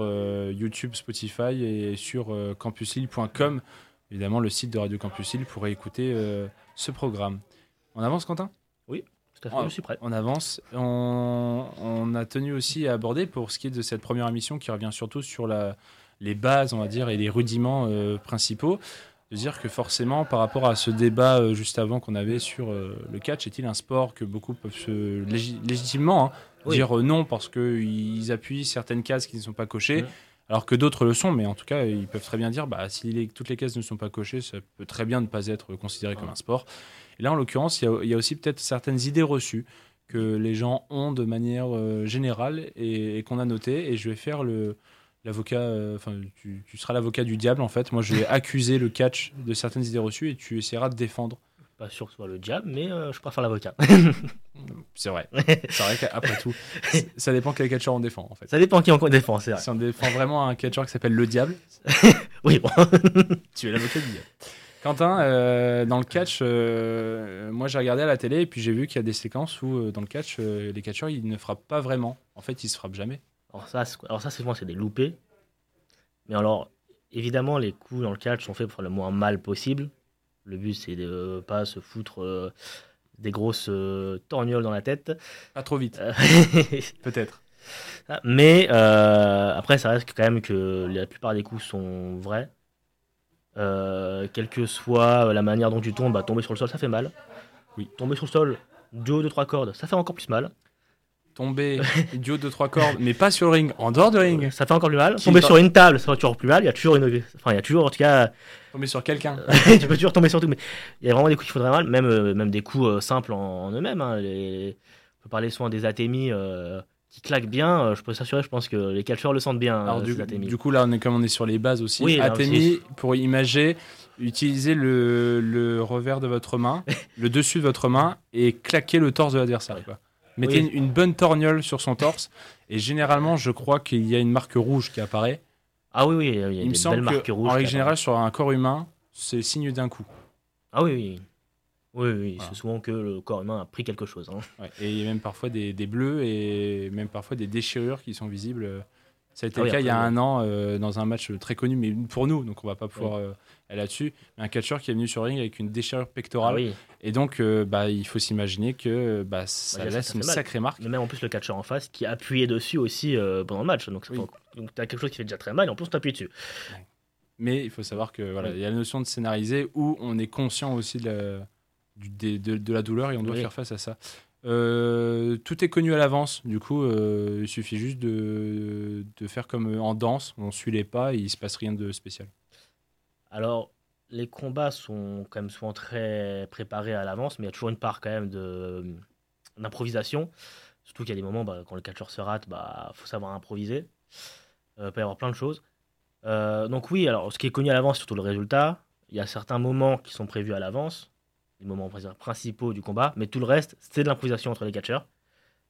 YouTube, Spotify et sur campushill.com, évidemment le site de Radio Campus Hill pour écouter ce programme. On avance, Quentin? Tout à fait, Ah. je suis prêt. on avance. On, on a tenu aussi à aborder, pour ce qui est de cette première émission, qui revient surtout sur la, les bases, on va dire, et les rudiments euh, principaux, de dire que forcément, par rapport à ce débat euh, juste avant qu'on avait sur euh, le catch, est-il un sport que beaucoup peuvent se légi- légitimement hein, Oui. dire non parce qu'ils appuient certaines cases qui ne sont pas cochées alors que d'autres le sont, mais en tout cas, ils peuvent très bien dire, bah, si les- toutes les cases ne sont pas cochées, ça peut très bien ne pas être considéré comme un sport. Et là, en l'occurrence, il y a- il y, a aussi peut-être certaines idées reçues que les gens ont de manière euh, générale et, et qu'on a notées. Et je vais faire le l'avocat, euh, enfin, tu, tu seras l'avocat du diable en fait. Moi, je vais accuser le catch de certaines idées reçues et tu essaieras de défendre. Pas sûr que ce soit le diable, mais euh, je préfère l'avocat. C'est vrai. C'est vrai qu'après tout, ça dépend quel catcheur on défend en fait. Ça dépend qui en défend, c'est vrai. Si on défend vraiment un catcheur qui s'appelle le diable, Oui, bon. Tu es l'avocat du diable. Quentin, euh, dans le catch, euh, moi j'ai regardé à la télé et puis j'ai vu qu'il y a des séquences où euh, dans le catch, euh, les catcheurs ils ne frappent pas vraiment. En fait, ils se frappent jamais. Alors ça, c'est- alors ça moi, c'est des loupés. Mais alors, évidemment, les coups dans le catch sont faits pour faire le moins mal possible. Le but, c'est de pas se foutre des grosses torgnoles dans la tête. Pas trop vite, peut-être. Mais euh, après, ça reste quand même que la plupart des coups sont vrais. Euh, quelle que soit la manière dont tu tombes, bah, tomber sur le sol, ça fait mal. Oui. Tomber sur le sol, du haut de trois cordes, ça fait encore plus mal. Tomber du haut de trois cordes, mais pas sur le ring, en dehors de ring. Ça fait encore plus mal. Qui Tomber sur une table, ça fait toujours plus mal. Il y a toujours une. Enfin, il y a toujours, en tout cas, Tomber sur quelqu'un. tu peux toujours tomber sur tout. Mais il y a vraiment des coups qui font très mal, même, euh, même des coups euh, simples en, en eux-mêmes. hein. Les- On peut parler souvent des atémis euh, qui claquent bien. Euh, je peux s'assurer, je pense que les catcheurs le sentent bien. Alors euh, du, coup là on est comme on est sur les bases aussi. Oui, Athémie, pour imager, utilisez le, le revers de votre main, le dessus de votre main et claquez le torse de l'adversaire. quoi. Mettez Oui. une, une bonne torgnole sur son torse et généralement je crois qu'il y a une marque rouge qui apparaît. Ah oui, oui, il y a Il me des belles semble marques que rouges. en règle générale sur un corps humain c'est signe d'un coup. Ah oui, oui. Oui, oui, Voilà. c'est souvent que le corps humain a pris quelque chose. hein. Ouais. Et il y a même parfois des, des bleus et même parfois des déchirures qui sont visibles. Ça a été Ah le cas il y a un an euh, dans un match très connu, mais pour nous, donc on va pas pouvoir euh, aller là-dessus. Un catcheur qui est venu sur ring avec une déchirure Ah pectorale. oui. Et donc, euh, bah, il faut s'imaginer que bah, ça Bah, ça, laisse ça une mal. sacrée marque. Mais même en plus le catcheur en face qui appuyait dessus aussi pendant le match. Donc, Oui. tu as quelque chose qui fait déjà très mal et en plus t'appuies dessus. Mais il faut savoir que voilà, il y a la notion de scénariser où on est conscient aussi de la, des- de, de la douleur et on doit Oui. faire face à ça. Euh, tout est connu à l'avance, du coup, euh, il suffit juste de, de faire comme en danse, on suit les pas et il se passe rien de spécial. Alors, les combats sont quand même souvent très préparés à l'avance, mais il y a toujours une part quand même de- d'improvisation. Surtout qu'il y a des moments, bah, quand le catcheur se rate, il faut savoir improviser. Euh, il peut y avoir plein de choses. Euh, donc oui, alors ce qui est connu à l'avance, surtout le résultat. Il y a certains moments qui sont prévus à l'avance, les moments principaux du combat, mais tout le reste, c'est de l'improvisation entre les catcheurs.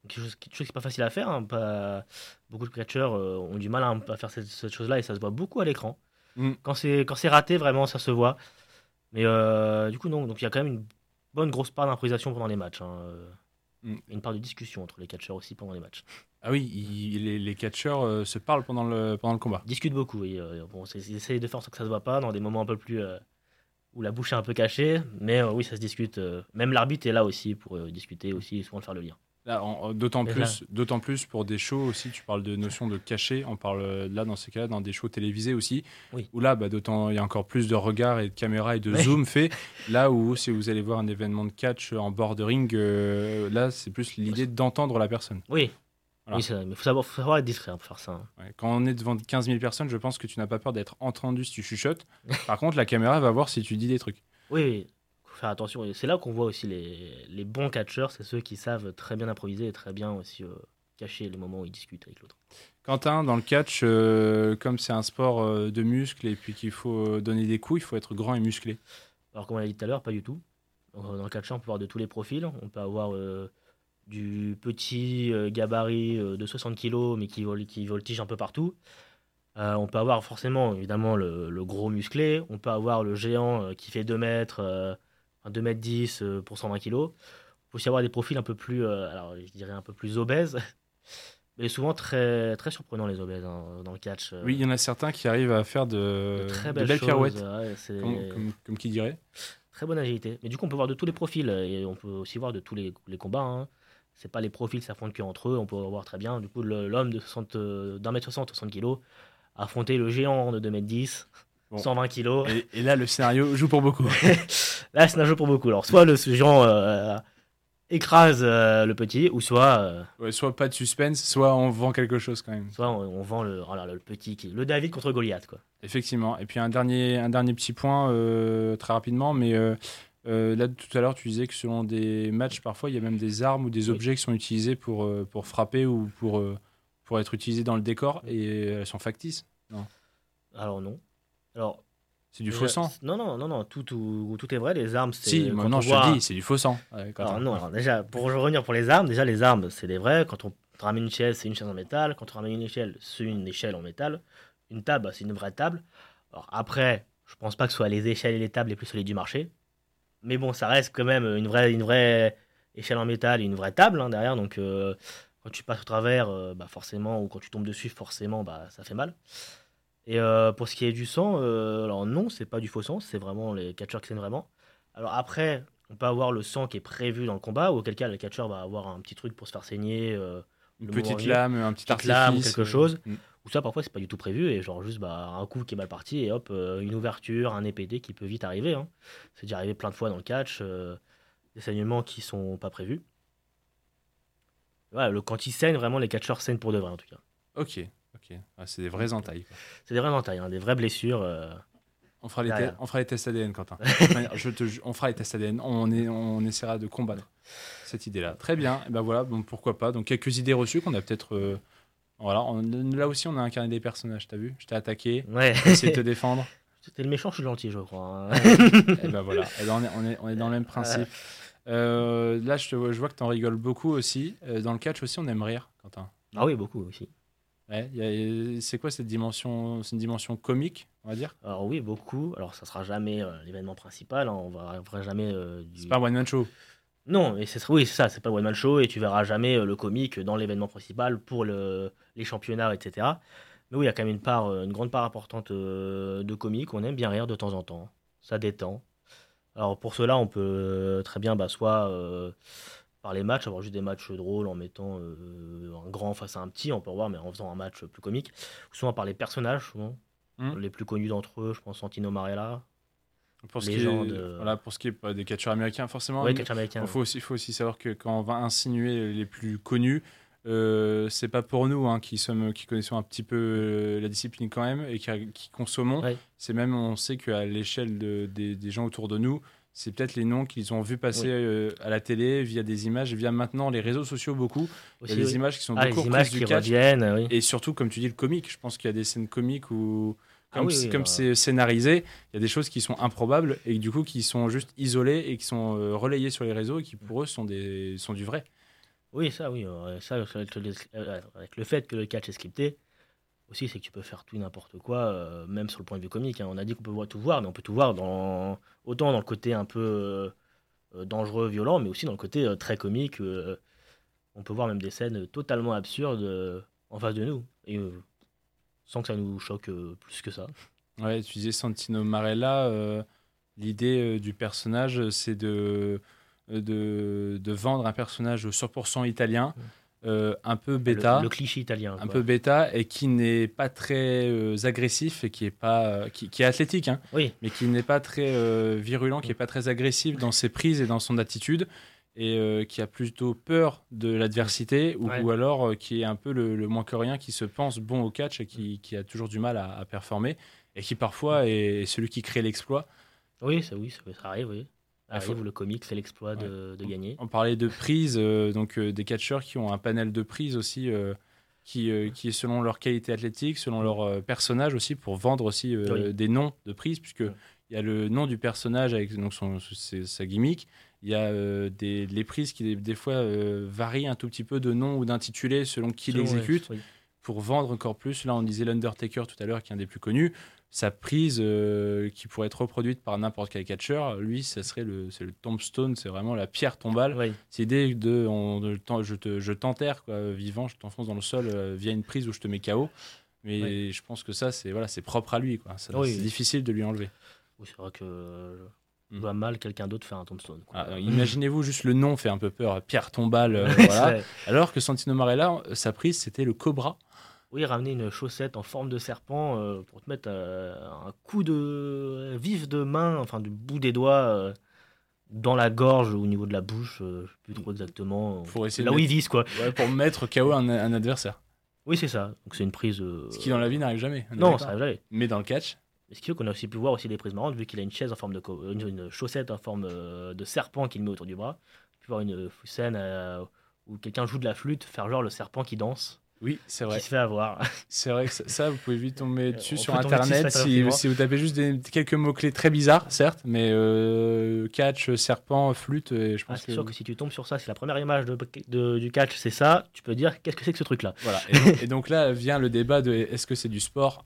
Quelque chose, quelque chose qui n'est pas facile à faire. hein, pas- beaucoup de catcheurs euh, ont du mal à, à faire cette, cette chose-là et ça se voit beaucoup à l'écran. Mm. Quand c'est raté, vraiment, ça se voit. Mais euh, du coup, non. Donc il y a quand même une bonne grosse part d'improvisation pendant les matchs. hein, euh, Mm. une part de discussion entre les catcheurs aussi pendant les matchs. Ah oui, il- les, les catcheurs euh, se parlent pendant le, pendant le combat. Ils discutent beaucoup. Oui. euh, bon, c'est- ils essayent de faire en sorte que ça se voit pas dans des moments un peu plus euh, où la bouche est un peu cachée. Mais euh, oui, ça se discute. euh, même l'arbitre est là aussi pour euh, discuter aussi souvent de faire le lien. D'autant plus, d'autant plus pour des shows aussi, tu parles de notion de cachet, on parle là dans ces cas-là dans des shows télévisés aussi, Oui. où là, bah, d'autant il y a encore plus de regards et de caméras et de zoom fait. Là où si vous allez voir un événement de catch en bord de ring, là c'est plus l'idée d'entendre la personne. Oui. Voilà. Oui, mais il faut savoir, faut savoir être discret hein, pour faire ça. hein. Ouais, Quand on est devant 15 000 personnes, je pense que tu n'as pas peur d'être entendu si tu chuchotes. Par contre, la caméra va voir si tu dis des trucs. Oui, oui, faut faire attention. Et c'est là qu'on voit aussi les, les bons catcheurs, c'est ceux qui savent très bien improviser et très bien aussi euh, cacher les moments où ils discutent avec l'autre. Quentin, dans le catch, euh, comme c'est un sport euh, de muscles et puis qu'il faut euh, donner des coups, il faut être grand et musclé. Alors comme on l'a dit tout à l'heure, pas du tout. Donc, euh, Dans le catch, on peut avoir de tous les profils. On peut avoir euh, du petit euh, gabarit euh, de 60 kg mais qui, vol- qui voltige un peu partout. Euh, on peut avoir forcément évidemment le, le gros musclé. On peut avoir le géant qui fait 2 mètres, euh, enfin, 2 mètres 10 euh, pour 120 kg. Il peut aussi avoir des profils un peu plus, alors je dirais un peu plus obèses. Mais souvent très, très surprenants les obèses hein, dans le catch. Oui, il y en a certains qui arrivent à faire de, de très de belles, pirouettes, ouais, c'est- comme, comme- comme qui dirait. Très bonne agilité. Mais du coup, on peut voir de tous les profils et on peut aussi voir de tous les, les combats. Hein. C'est pas les profils qui s'affrontent que entre eux. On peut voir très bien. Du coup, l'homme de 60, euh, d'un mètre 60, 60 kg, affronter le géant de 2 mètres 10, Bon. 120 kg. Et, et là, le scénario joue pour beaucoup. Là, c'est un jeu pour beaucoup. Alors, soit le géant euh, écrase euh, le petit, ou soit, euh, Ouais, soit pas de suspense, soit on vend quelque chose quand même. soit on, on vend le, oh là là, le petit, qui, le David contre Goliath. Quoi. Effectivement. Et puis un dernier, un dernier petit point, très rapidement, mais euh, là tout à l'heure tu disais que selon des matchs, parfois il y a même des armes ou des Oui. objets qui sont utilisés pour, euh, pour frapper ou pour, euh, pour être utilisés dans le décor et elles sont factices. Alors, non. Alors, C'est du déjà, faux sang. Non, non, non, non. Tout, tout, tout est vrai. Les armes, c'est. Si, maintenant je voit- te dis, c'est du faux sang. Ouais, Alors on- non, alors déjà, pour revenir pour les armes, déjà les armes, c'est des vrais. Quand on ramène une chaise, c'est une chaise en métal. Quand on ramène une échelle, c'est une échelle en métal. Une table, c'est une vraie table. Alors après, je pense pas que ce soit les échelles et les tables les plus solides du marché. Mais bon, ça reste quand même une vraie, une vraie échelle en métal et une vraie table hein, derrière. Donc euh, quand tu passes au travers, euh, bah forcément, ou quand tu tombes dessus, forcément, bah ça fait mal. Et euh, pour ce qui est du sang, alors non, c'est pas du faux sang, c'est vraiment les catcheurs qui saignent vraiment. Alors après, on peut avoir le sang qui est prévu dans le combat, ou auquel cas le catcheur va avoir un petit truc pour se faire saigner. Une petite lame, un petit petite artifice. lame ou quelque chose. mm. Ou ça, parfois, c'est pas du tout prévu, et genre juste bah, un coup qui est mal parti, et hop, euh, une ouverture, un EPD qui peut vite arriver. hein. C'est déjà arrivé plein de fois dans le catch, euh, des saignements qui sont pas prévus. Voilà, le, quand ils saignent, vraiment, les catcheurs saignent pour de vrai, en tout cas. Ok, ok. Ah, c'est des vrais entailles. quoi. C'est des vraies entailles, hein, des vraies blessures. euh. On fera, les on fera les tests ADN, Quentin. Je te, on fera les tests ADN. On, est, on essaiera de combattre cette idée-là. Très bien. Et ben voilà, bon, pourquoi pas. Donc quelques idées reçues qu'on a peut-être. euh, voilà, on- là aussi, on a incarné des personnages. T'as vu? Je t'ai attaqué. Ouais. J'ai essayé de te défendre. C'était le méchant, je suis gentil, je crois. hein. Et ben voilà. Et ben on, est, on, est, on est dans le même principe. Euh, là, je, te vois- je vois que t'en rigoles beaucoup aussi. Euh, dans le catch aussi, on aime rire, Quentin. ah oui, beaucoup aussi. Ouais, c'est quoi cette dimension C'est une dimension comique, on va dire? Alors oui, beaucoup. Alors ça sera jamais euh, l'événement principal, hein, on va on fera jamais euh, du... C'est pas un one-man show. Non, mais c'est oui, c'est ça, c'est pas le one man show et tu verras jamais euh, le comique dans l'événement principal pour le, les championnats, etc. Mais oui, il y a quand même une part, euh, une grande part importante euh, de comique. On aime bien rire de temps en temps. Ça détend. Alors pour cela, on peut très bien, bah, soit euh, par les matchs, avoir juste des matchs drôles en mettant un grand face à un petit, on peut voir, mais en faisant un match plus comique. Ou soit par les personnages, souvent. Hmm. Les plus connus d'entre eux, je pense Santino Marella. Pour ce, qui est, euh. voilà, pour ce qui est pas des catcheurs américains, forcément. Ouais, mais- catch américain. Il faut aussi, faut aussi savoir que quand on va insinuer les plus connus, euh, c'est pas pour nous hein, qui sommes, qui connaissons un petit peu euh, la discipline quand même et qui, qui consommons. Ouais. C'est même, on sait qu'à l'échelle de- des, des gens autour de nous, c'est peut-être les noms qu'ils ont vus passer euh, à la télé via des images, via maintenant les réseaux sociaux beaucoup. Il y Aussi, a des oui. images qui sont Ah, beaucoup les images qui du catch. reviennent, oui. Et surtout, comme tu dis, le comique. Je pense qu'il y a des scènes comiques où, Ah comme oui, c'est- bah. c'est scénarisé, il y a des choses qui sont improbables et du coup qui sont juste isolées et qui sont euh, relayées sur les réseaux et qui pour eux sont, des, sont du vrai. Oui, ça, oui. euh, ça, avec le, avec le fait que le catch est scripté, aussi, c'est que tu peux faire tout n'importe quoi, euh, même sur le point de vue comique. hein. On a dit qu'on peut tout voir, mais on peut tout voir dans, autant dans le côté un peu euh, dangereux, violent, mais aussi dans le côté très comique. on peut voir même des scènes totalement absurdes en face de nous, et sans que ça nous choque euh, plus que ça. Ouais, tu disais Santino Marella, euh, l'idée euh, du personnage, c'est de, de, de vendre un personnage 100% italien, euh, un peu bêta. Le, le cliché italien. un quoi. peu bêta et qui n'est pas très euh, agressif et qui est pas euh, qui, qui est athlétique hein, Oui, mais qui n'est pas très virulent, qui est pas très agressif dans ses prises et dans son attitude et euh, qui a plutôt peur de l'adversité ou, Ouais. ou alors euh, qui est un peu le, le moins que rien qui se pense bon au catch et qui, qui a toujours du mal à, à performer et qui parfois est celui qui crée l'exploit. oui, ça, oui, ça, ça arrive, oui. Ah, Arrive, faut- le comique, c'est l'exploit de, de gagner. On parlait de prises, euh, donc des catcheurs qui ont un panel de prises aussi, qui, euh, qui est selon leur qualité athlétique, selon leur euh, personnage aussi, pour vendre aussi euh, Oui. des noms de prises, puisque Ouais. il y a le nom du personnage avec donc son, sa gimmick. Il y a euh, des, les prises qui des fois euh, varient un tout petit peu de nom ou d'intitulé selon qui l'exécute oui. pour vendre encore plus. Là, on disait l'Undertaker tout à l'heure, qui est un des plus connus. Sa prise euh, qui pourrait être reproduite par n'importe quel catcheur, lui, ça serait le, c'est le tombstone, c'est vraiment la pierre tombale. Oui. C'est l'idée de, on- de- t'en- je te- je t'enterre quoi, vivant, je t'enfonce dans le sol euh, via une prise où je te mets KO. Mais Ouais. je pense que ça, c'est voilà, c'est propre à lui. Quoi. Ça- Oui. C'est difficile de lui enlever. Oui, c'est vrai que euh, je Mm. vois mal quelqu'un d'autre faire un tombstone. quoi. Ah, Imaginez-vous juste le nom fait un peu peur, pierre tombale. euh, voilà. Alors que Santino Marella, euh, sa prise, c'était le cobra. Oui, ramener une chaussette en forme de serpent euh, pour te mettre euh, un coup de vif de main, enfin du bout des doigts, euh, dans la gorge ou au niveau de la bouche, euh, je sais plus trop exactement. Pour essayer là de où mettre- il vise, quoi. Ouais, pour mettre KO un, un adversaire. Oui, c'est ça. Donc c'est une prise. euh, Ce qui dans la vie n'arrive jamais. Non, ça arrive jamais. Mais dans le catch, Mais ce qui fait qu'on a aussi pu voir aussi des prises marrantes, vu qu'il a une chaise en forme de une, une chaussette en forme euh, de serpent qu'il met autour du bras. Peux voir une scène euh, où quelqu'un joue de la flûte, faire genre le serpent qui danse, oui, c'est vrai. qui se fait avoir. C'est vrai que ça, ça, vous pouvez vite tomber dessus on sur dessus, internet si, vous tapez juste des, quelques mots-clés très bizarres, certes, mais euh, catch, serpent, flûte, et je Ah, pense c'est sûr que si tu tombes sur ça, si la première image de, de- du catch c'est ça, tu peux dire qu'est-ce que c'est que ce truc-là? Voilà. Et donc, et donc là vient le débat de est-ce que c'est du sport?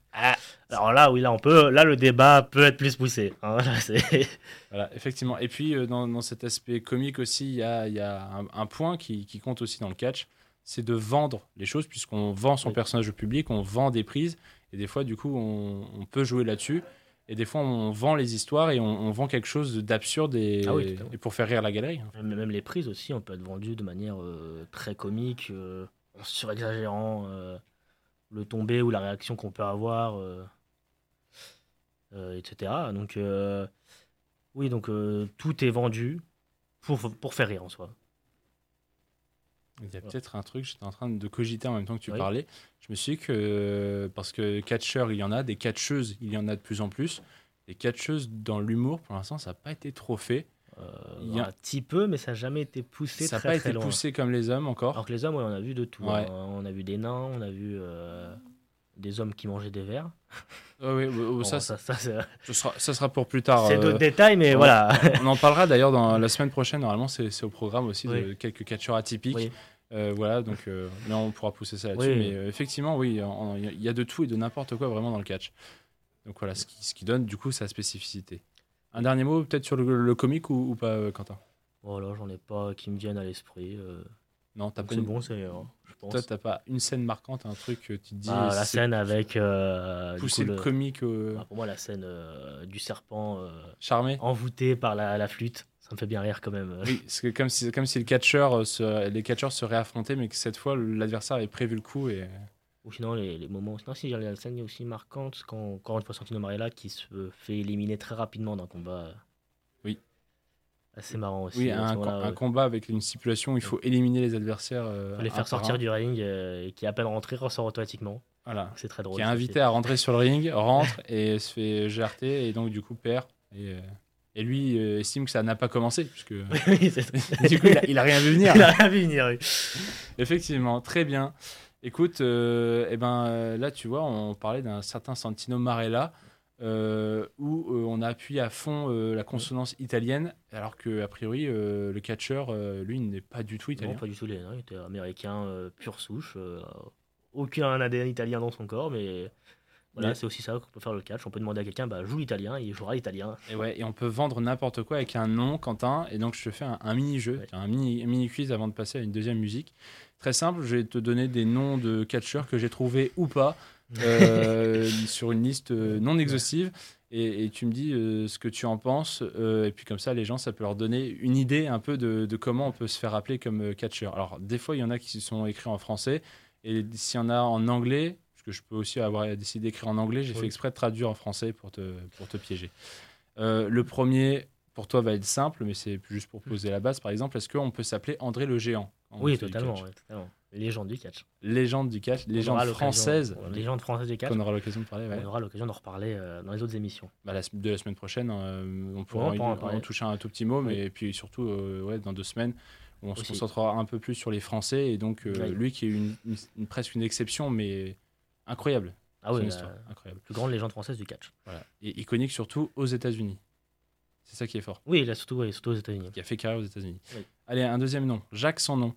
Alors là, oui, là on peut, là le débat peut être plus poussé. hein, là, Voilà, effectivement. Et puis euh, dans, dans cet aspect comique aussi, il y a, y a un, un point qui, qui compte aussi dans le catch, c'est de vendre les choses, puisqu'on vend son Oui. personnage au public, on vend des prises, et des fois, du coup, on, on peut jouer là-dessus. Et des fois, on vend les histoires et on, on vend quelque chose d'absurde et, Ah oui, et pour faire rire la galerie. Même, même les prises aussi, on peut être vendu de manière euh, très comique, euh, en surexagérant euh, le tombé ou la réaction qu'on peut avoir, etc. Donc, oui, donc tout est vendu pour, pour faire rire en soi. Il y a Ouais. peut-être un truc, j'étais en train de cogiter en même temps que tu Oui. parlais. Je me suis dit que, parce que catcheurs, il y en a, des catcheuses, il y en a de plus en plus. Les catcheuses dans l'humour, pour l'instant, ça n'a pas été trop fait. Euh, Il y a- Un petit peu, mais ça n'a jamais été poussé Ça n'a pas très été loin. poussé comme les hommes encore. Alors que les hommes, ouais, on a vu de tout. Ouais. hein. On a vu des nains, on a vu euh, des hommes qui mangeaient des ouais, Bon, ça, sera, ça sera pour plus tard. c'est euh, d'autres détails, mais ouais. voilà. on en parlera d'ailleurs dans la semaine prochaine. Normalement, c'est au programme aussi de Oui. quelques catcheurs atypiques. Oui. Euh, voilà, donc euh, mais on pourra pousser ça là-dessus. Oui. Mais euh, effectivement, oui, il y a de tout et de n'importe quoi vraiment dans le catch. Donc voilà, ce qui, ce qui donne du coup sa spécificité. Un dernier mot peut-être sur le, le comique ou, ou pas, euh, Quentin? Voilà, j'en ai pas qui me viennent à l'esprit. euh, Non, t'as pas c'est bon, c'est euh, je pense. toi, t'as pas une scène marquante, un truc que tu te dis. Ah, la scène avec euh, pousser coup, le, le- comique euh, bah, pour moi, la scène euh, du serpent euh, charmé. envoûté par la, la flûte, ça me fait bien rire quand même. Oui, c'est comme si, comme si le catcheur, se- les catcheurs seraient affrontés, mais que cette fois l'adversaire avait prévu le coup et Ou sinon, les, les moments. Sinon, si, la scène aussi marquante quand, encore une fois, Santino Marella qui se fait éliminer très rapidement d'un combat. Assez marrant aussi. oui, un, com- combat avec une stipulation où il faut éliminer les adversaires. euh, Faut les faire sortir un. du ring euh, et qui, à peine rentré, ressort automatiquement. Voilà. C'est très drôle. Qui est invité à rentrer sur le ring, rentre et se fait jarter et donc du coup perd. Et, euh, et lui euh, estime que ça n'a pas commencé puisque. Oui, du coup il a, il a rien vu venir. Il a rien vu venir. oui. Effectivement, très bien. Écoute, euh, eh ben, là, tu vois, on parlait d'un certain Santino Marella, euh, où euh, on a appuyé à fond euh, la consonance italienne, alors que a priori, le catcheur, lui, n'est pas du tout italien. Non, pas du tout. il était américain pure souche. aucun ADN italien dans son corps, mais voilà, c'est aussi ça qu'on peut faire le catch. On peut demander à quelqu'un, bah, joue l'italien, il jouera l'italien. Et, ouais, et on peut vendre n'importe quoi avec un nom, Quentin. Et donc, je te fais un, un mini-jeu, Ouais. un mini, un mini-quiz avant de passer à une deuxième musique. Très simple, je vais te donner des noms de catcheurs que j'ai trouvés ou pas sur une liste euh, non exhaustive. Et, et tu me dis euh, ce que tu en penses. euh, et puis, comme ça, les gens, ça peut leur donner une idée un peu de, de comment on peut se faire appeler comme euh, catcheur. Alors, des fois, il y en a qui sont écrits en français. Et s'il y en a en anglais, parce que je peux aussi avoir décidé d'écrire en anglais, j'ai Oui. fait exprès de traduire en français pour te, pour te piéger. Euh, le premier, pour toi, va être simple, mais c'est juste pour poser la base. Par exemple, est-ce qu'on peut s'appeler André le Géant Oui, totalement, ouais, totalement. Légende du catch. Légende du catch, On légende française, Légende française du catch. qu'on aura l'occasion de parler. ouais. On aura l'occasion d'en reparler euh, dans les autres émissions. Bah, la, de la semaine prochaine, euh, on pourra on en toucher un tout petit mot, Oui. mais puis surtout, euh, ouais, dans deux semaines, on se concentrera un peu plus sur les Français. Et donc, Oui. lui qui est une, une- une- presque une exception, mais incroyable. Ah oui, la histoire, incroyable. plus grande légende française du catch. Voilà. Et iconique surtout aux États-Unis. C'est ça qui est fort. Oui, là, surtout, surtout aux États-Unis. Qui a fait carrière aux États-Unis. Allez, un deuxième nom. Jacques son nom.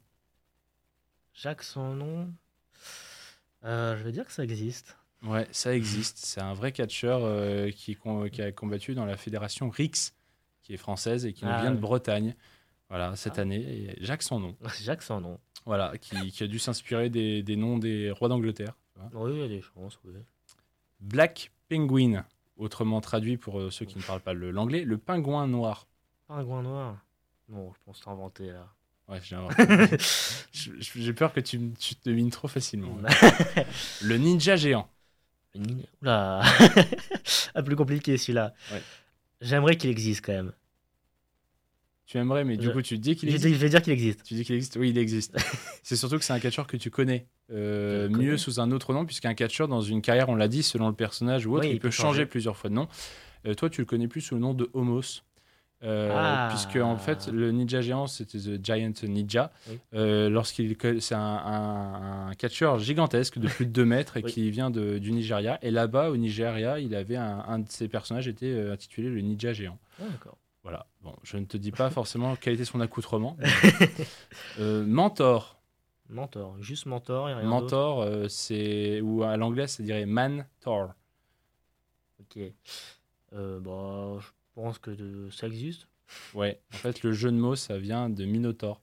Jacques, son nom. Euh, je vais dire que ça existe. Ouais, ça existe. C'est un vrai catcheur euh, qui, a combattu dans la fédération RIX, qui est française et qui Ah, vient de. Bretagne. Voilà, cette Ah. année. Et Jacques son nom. Jacques, son nom. Voilà, qui, qui a dû s'inspirer des, des noms des rois d'Angleterre. Oui, il y a des chances, oui. Black Penguin, autrement traduit pour euh, ceux qui ne parlent pas l'anglais, le pingouin noir. Pingouin noir. Non, je pense t'inventer là. J'ai peur que tu, tu te devines trop facilement. Le ninja géant. Oula Ah, plus compliqué celui-là. Ouais. J'aimerais qu'il existe quand même. Tu aimerais, mais du Je- coup, tu dis qu'il existe. je vais dire qu'il existe. Tu dis qu'il existe Oui, il existe. c'est surtout que c'est un catcheur que tu connais. euh, connais. mieux sous un autre nom, puisqu'un catcheur, dans une carrière, on l'a dit, selon le personnage ou autre, Oui, il, il peut peut changer changer. plusieurs fois de nom. Euh, toi, tu le connais plus sous le nom de Homos. Euh, Ah. Puisque en fait le ninja géant c'était The Giant Ninja Oui. Euh, lorsqu'il c'est un, un, un catcheur gigantesque de plus de 2 mètres et Oui. qui vient de- du Nigeria et là-bas au Nigeria il avait un, un de ses personnages était euh, intitulé le ninja géant Ah, d'accord. voilà. Bon, je ne te dis pas forcément quel était son accoutrement. Euh, mentor. Mentor. Juste mentor et rien d'autre. Mentor, c'est. Ou à l'anglais, ça dirait man-tor. Ok. Euh, bah, je pense que de- ça existe? Ouais. En fait, le jeu de mots, ça vient de Minotaur.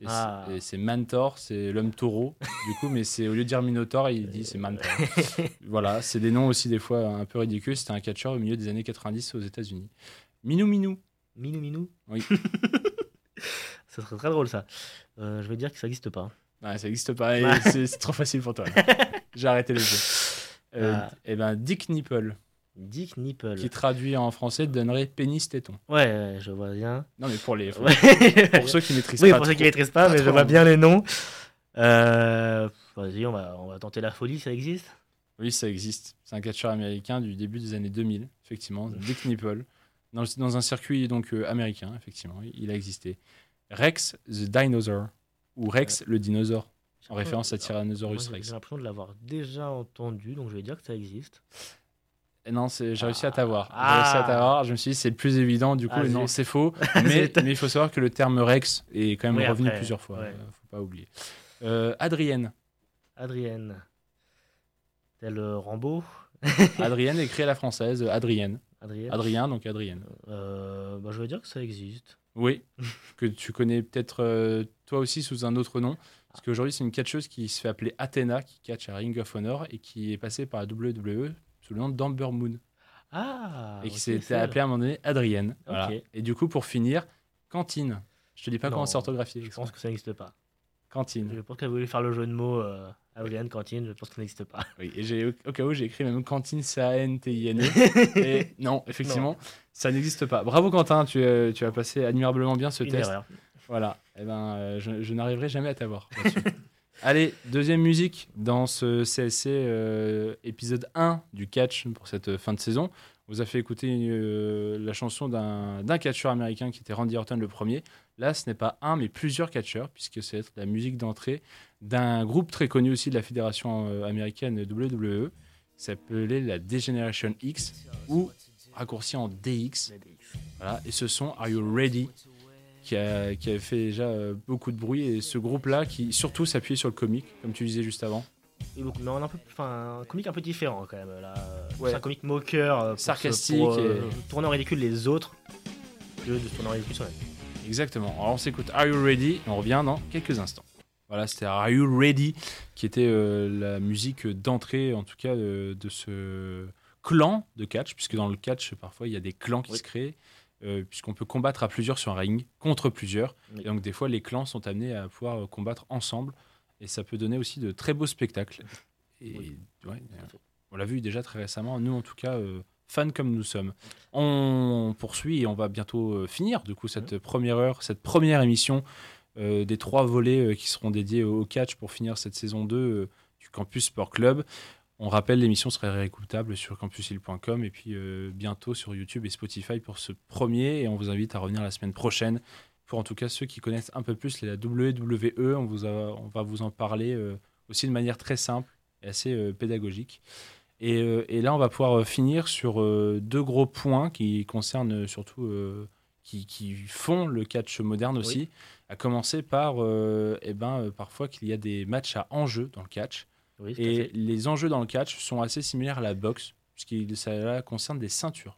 Et Ah. c'est- Mantor, c'est l'homme taureau. du coup, mais c'est au lieu de dire Minotaur, il dit c'est Mantor. voilà, c'est des noms aussi des fois un peu ridicules. C'était un catcheur au milieu des années 90 aux États-Unis. Minou Minou. Minou Minou? Oui. ça serait très drôle ça. Euh, je vais dire que ça n'existe pas. Ouais, ça n'existe pas. et c'est trop facile pour toi. J'ai arrêté le jeu. Euh, Ah. Et ben Dick Nipple, Dick Nipple. qui traduit en français donnerait pénis téton. Ouais, ouais, je vois bien. Non mais pour les Ouais. pour ceux qui maîtrisent oui, pas. pour ceux qui maîtrisent pas, pas mais je vois bien les noms. Euh, Vas-y, on va, on va tenter la folie, ça existe? Oui, ça existe. C'est un catcheur américain du début des années 2000, effectivement. Dick Nipple. Dans, un circuit donc euh, américain, effectivement, il a existé. Rex the Dinosaur, ou Rex le dinosaure, en référence à Tyrannosaurus Rex. J'ai l'impression de l'avoir déjà entendu, donc je vais dire que ça existe. Non, j'ai réussi à t'avoir. J'ai Ah. réussi à t'avoir. Je me suis dit, c'est le plus évident. Du coup, Ah, non, c'est faux. mais, il faut savoir que le terme Rex est quand même Oui, revenu après, plusieurs fois. ouais. euh, faut pas oublier. Euh, Adrienne. Adrienne. Tel euh, Rambo Adrienne écrit à la française. Adrienne. Adrienne Adrien, donc Adrienne. Euh, bah, Je vais dire que ça existe. Oui, que tu connais peut-être euh, toi aussi sous un autre nom. Parce qu'aujourd'hui, c'est une catcheuse qui se fait appeler Athena, qui catch à Ring of Honor et qui est passée par la WWE sous le nom d'Amber Moon. Ah et qui s'était appelée à un moment donné Adrienne. Voilà. Et du coup, pour finir, Cantine. Je te dis pas Non, comment c'est orthographié. Je pense que ça n'existe pas. Cantine. Je pense qu'elle voulait faire le jeu de mots euh, Adrienne Cantine, je pense que ça n'existe pas. Oui, et au cas où, j'ai écrit même Cantine, C-A-N-T-I-N-E. et non, effectivement, ça n'existe pas. Bravo Quentin, tu, euh, tu as passé admirablement bien ce Une test. erreur. Voilà, eh ben, euh, je, je n'arriverai jamais à t'avoir. Allez, deuxième musique dans ce CSC euh, épisode 1 du catch pour cette fin de saison. On vous a fait écouter euh, la chanson d'un catcheur américain qui était Randy Orton le premier. Là, ce n'est pas un, mais plusieurs catcheurs, puisque c'est la musique d'entrée d'un groupe très connu aussi de la fédération euh, américaine WWE, qui s'appelait la Degeneration X, ou raccourci en DX. Voilà, et ce son Are You Ready? Qui a, qui a fait déjà euh, beaucoup de bruit et ce groupe-là qui surtout s'appuyait sur le comique, comme tu disais juste avant. Un, peu, un comique un peu différent quand même. Là. Ouais. C'est un comique moqueur. euh, pour Sarcastique Pour, euh, tourner en ridicule les autres que de tourner en ridicule soi-même. Exactement. Alors on s'écoute Are You Ready? On revient dans quelques instants. Voilà, c'était Are You Ready? Qui était euh, la musique d'entrée, en tout cas, de, de ce clan de catch, puisque dans le catch, parfois, il y a des clans qui Oui. se créent, euh, puisqu'on peut combattre à plusieurs sur un ring, contre plusieurs. Oui. Et donc, des fois, les clans sont amenés à pouvoir euh, combattre ensemble, et ça peut donner aussi de très beaux spectacles. Et Oui. ouais, on l'a vu déjà très récemment, nous en tout cas, euh, fans comme nous sommes. On poursuit et on va bientôt finir du coup cette première heure, cette première émission euh, des trois volets qui seront dédiés au catch pour finir cette saison 2 euh, du Campus Sport Club. On rappelle, l'émission serait réécoutable sur campushill.com et puis euh, bientôt sur YouTube et Spotify pour ce premier. Et on vous invite à revenir la semaine prochaine pour en tout cas ceux qui connaissent un peu plus la WWE. On, vous a- on va vous en parler euh, aussi de manière très simple et assez euh, pédagogique. Et, et là, on va pouvoir finir sur deux gros points qui concernent surtout, qui, qui font le catch moderne aussi. À commencer par, eh ben, parfois qu'il y a des matchs à enjeu dans le catch. Oui, Et les enjeux dans le catch sont assez similaires à la boxe, puisque ça concerne des ceintures.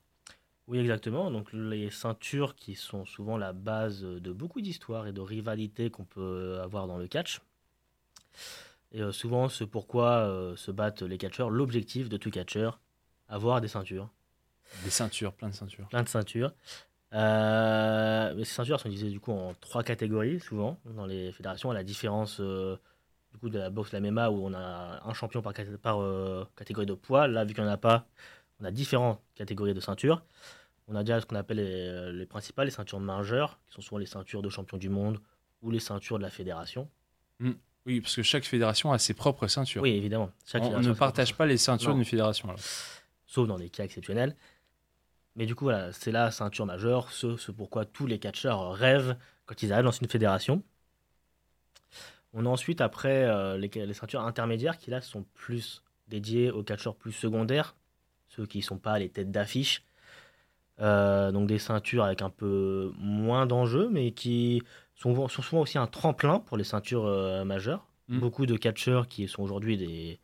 Oui, exactement. Donc les ceintures qui sont souvent la base de beaucoup d'histoires et de rivalités qu'on peut avoir dans le catch. Et euh, souvent, c'est pourquoi euh, se battent les catcheurs. L'objectif de tout catcheur, avoir des ceintures, Des ceintures, plein de ceintures. plein de ceintures. Euh, mais ces ceintures sont divisées du coup en trois catégories souvent dans les fédérations, à la différence euh, du coup de la boxe, la MMA où on a un champion par, euh, catégorie de poids. Là, vu qu'il n'y en a pas, on a différentes catégories de ceintures. On a déjà ce qu'on appelle les, les principales, les ceintures majeures, qui sont souvent les ceintures de champion du monde ou les ceintures de la fédération. Oui, parce que chaque fédération a ses propres ceintures. Oui, évidemment. Chaque on, ne partage pas les ceintures d'une fédération. alors. sauf dans des cas exceptionnels. Mais du coup, voilà, c'est la ceinture majeure, ce, ce pourquoi tous les catcheurs rêvent quand ils arrivent dans une fédération. On a ensuite, après, euh, les, les ceintures intermédiaires qui, là, sont plus dédiées aux catcheurs plus secondaires, ceux qui ne sont pas les têtes d'affiche. Euh, donc des ceintures avec un peu moins d'enjeux, mais qui sont, sont souvent aussi un tremplin pour les ceintures euh, majeures. Mm. Beaucoup de catcheurs qui sont aujourd'hui des,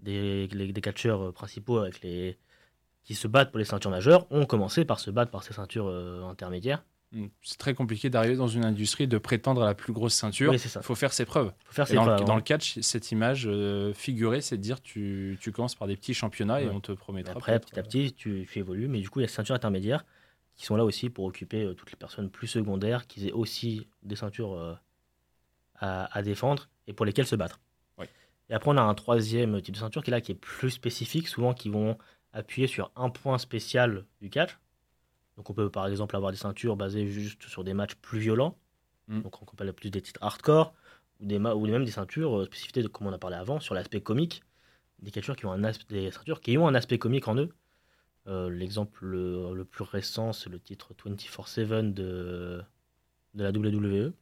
des, les- des catcheurs principaux avec les, qui se battent pour les ceintures majeures ont commencé par se battre par ces ceintures intermédiaires. Mm. C'est très compliqué d'arriver dans une industrie de prétendre à la plus grosse ceinture. Oui. Il faut faire ses preuves. Faut faire Et ses dans, preuves, le, dans le catch, cette image euh, figurée, c'est de dire tu, tu commences par des petits championnats et on te promettra. Après, peut-être, petit à petit, tu, tu évolues. Mais du coup, il y a ces ceintures intermédiaires qui sont là aussi pour occuper euh, toutes les personnes plus secondaires qui aient aussi des ceintures euh, à, à défendre et pour lesquelles se battre. Et après, on a un troisième type de ceinture qui est là, qui est plus spécifique, souvent qui vont appuyer sur un point spécial du catch. Donc, on peut par exemple avoir des ceintures basées juste sur des matchs plus violents. Mm. Donc, on appelle plus des titres hardcore ou, des ou même des ceintures euh, spécifiques, de, comme on a parlé avant, sur l'aspect comique. Des catcheurs qui ont un des ceintures qui ont un aspect comique en eux. Euh, L'exemple le, le plus récent, c'est le titre 24-7 de, de la WWE.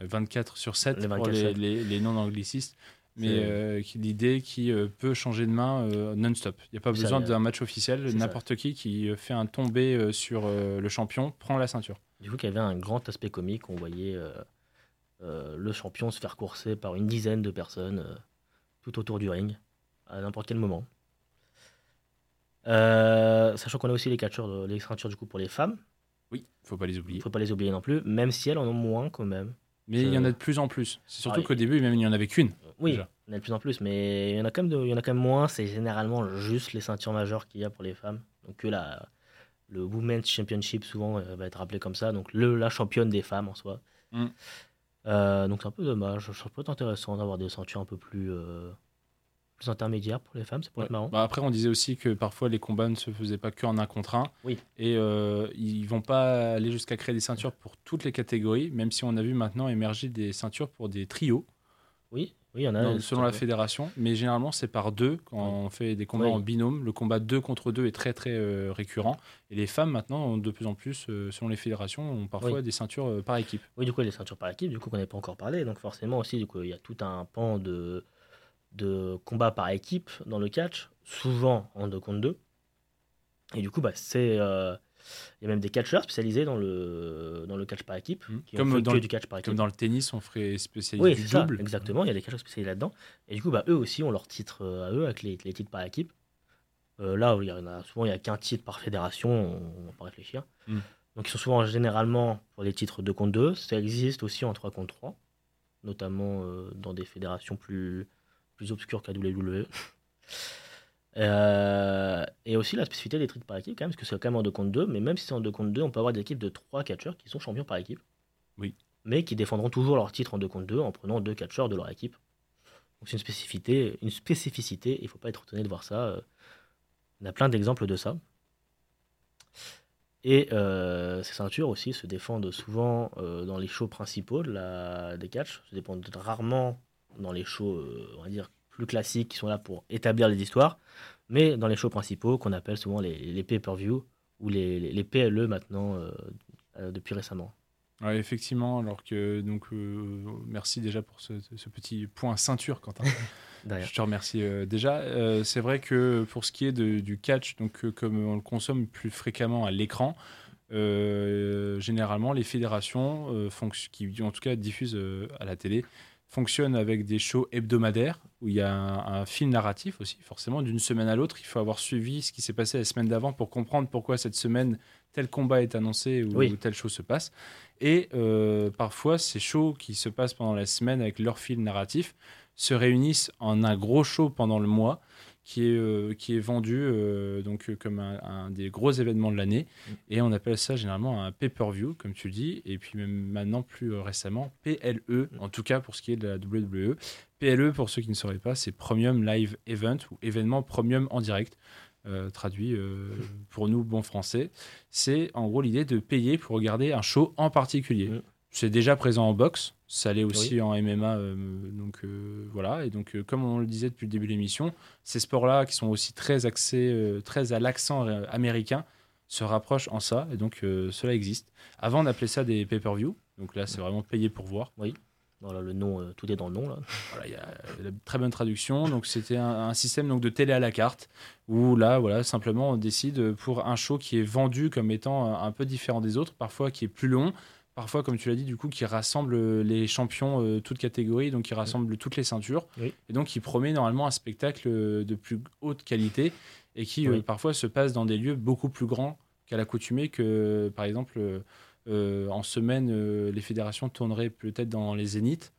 Euh, 24 sur 7 Les pour 24 les, sept. les- les non-anglicistes. Mais euh, l'idée qui euh, peut changer de main euh, non-stop. Il n'y a pas besoin d'un match officiel. N'importe qui qui fait un tombé sur le champion prend la ceinture. Du coup, il y avait un grand aspect comique. On voyait le champion se faire courser par une dizaine de personnes tout autour du ring, à n'importe quel moment. Euh, sachant qu'on a aussi les catcheurs, les ceintures du coup pour les femmes. Oui, faut pas les Il oublier. ne faut pas les oublier non plus, même si elles en ont moins quand même. Mais il y en a de plus en plus. C'est surtout Ah, qu'au début, même il n'y en avait qu'une. Oui, Déjà. il y en a de plus en plus, mais il y en a quand même, de- il y en a quand même moins. C'est généralement juste les ceintures majeures qu'il y a pour les femmes. Donc que la, le Women's Championship souvent euh, va être appelé comme ça, donc le, la championne des femmes en soi. Mm. Euh, donc c'est un peu dommage. Ça peut être intéressant d'avoir des ceintures un peu plus, euh, intermédiaires pour les femmes. Ça pourrait être marrant. Bah, après, on disait aussi que parfois les combats ne se faisaient pas qu'en un contre un. Oui. Et euh, ils vont pas aller jusqu'à créer des ceintures pour toutes les catégories, même si on a vu maintenant émerger des ceintures pour des trios, Oui, oui, il y en a. euh, selon la fédération. Mais généralement, c'est par deux quand Oui. on fait des combats Oui. en binôme. Le combat 2 contre 2 est très très euh, récurrent. Et les femmes, maintenant, ont de plus en plus, euh, selon les fédérations, ont parfois Oui. des ceintures euh, par équipe. Oui, du coup, les ceintures par équipe, du coup, qu'on n'avait pas encore parlé. Donc, forcément, aussi, du coup, il y a tout un pan de, de combat par équipe dans le catch, souvent en 2 contre 2. Et du coup, bah, c'est. euh, il y a même des catcheurs spécialisés dans le, dans le catch par équipe, Mhm. qui Comme ont fait dans le- du catch par Comme équipe. dans le tennis, on ferait spécialisé Oui, du ça, exactement. Il y a des catcheurs spécialisés là-dedans. Et du coup, bah, eux aussi ont leur titre euh, à eux, avec les, les titres par équipe. Euh, là, il y en a, souvent, il n'y a qu'un titre par fédération, on ne va pas réfléchir. Mm. Donc, ils sont souvent généralement pour des titres 2 contre 2. Ça existe aussi en 3 contre 3, notamment euh, dans des fédérations plus, plus obscures qu'à WWE. Euh, et aussi la spécificité des titres par équipe, quand même, parce que c'est quand même en 2 contre 2. Mais même si c'est en 2 contre 2, on peut avoir des équipes de 3 catcheurs qui sont champions par équipe. Oui. Mais qui défendront toujours leur titre en 2 contre 2 en prenant deux catcheurs de leur équipe. Donc c'est une spécificité, une spécificité, il ne faut pas être étonné de voir ça. euh, On a plein d'exemples de ça. Et euh, ces ceintures aussi se défendent souvent euh, dans les shows principaux de la, des catchs, se défendent rarement dans les shows, euh, on va dire, plus classiques qui sont là pour établir les histoires, mais dans les shows principaux qu'on appelle souvent les, les pay-per-view ou les, PLE maintenant euh, euh, depuis récemment. Ouais, effectivement, alors que donc euh, merci déjà pour ce, ce petit point ceinture, Quentin. Je te remercie euh, déjà. Euh, c'est vrai que pour ce qui est de- du catch, donc comme on le consomme plus fréquemment à l'écran, généralement les fédérations qui en tout cas diffusent à la télé fonctionnent avec des shows hebdomadaires où il y a un, un fil narratif aussi. Forcément, d'une semaine à l'autre, il faut avoir suivi ce qui s'est passé la semaine d'avant pour comprendre pourquoi cette semaine tel combat est annoncé ou, Oui. ou telle chose se passe. Et euh, parfois, ces shows qui se passent pendant la semaine avec leur fil narratif se réunissent en un gros show pendant le mois qui est, euh, qui est vendu euh, donc, euh, comme un, un des gros événements de l'année. Et on appelle ça généralement un pay-per-view, comme tu le dis, et puis même maintenant plus récemment PLE, en tout cas pour ce qui est de la WWE. PLE, pour ceux qui ne sauraient pas, c'est Premium Live Event ou événement premium en direct. euh, traduit euh, pour nous, bon français, c'est en gros l'idée de payer pour regarder un show en particulier. Mm. C'est déjà présent en boxe, ça l'est aussi en MMA, euh, donc euh, voilà. Et donc, euh, comme on le disait depuis le début de l'émission, ces sports-là, qui sont aussi très axés, très à l'accent américain, se rapprochent en ça, et donc cela existe. Avant, on appelait ça des pay-per-view, donc là, c'est vraiment payé pour voir. Voilà, le nom, tout est dans le nom là. Voilà, il y a la très bonne traduction. Donc, c'était un, un système donc, de télé à la carte, où là, voilà, simplement, on décide pour un show qui est vendu comme étant un peu différent des autres, parfois qui est plus long, parfois, comme tu l'as dit, du coup, qui rassemble les champions euh, toutes catégories, donc qui rassemble toutes les ceintures, Oui. et donc qui promet normalement un spectacle euh, de plus haute qualité, et qui euh, parfois se passe dans des lieux beaucoup plus grands qu'à l'accoutumée que, par exemple, euh, euh, en semaine, euh, les fédérations tourneraient peut-être dans les zéniths,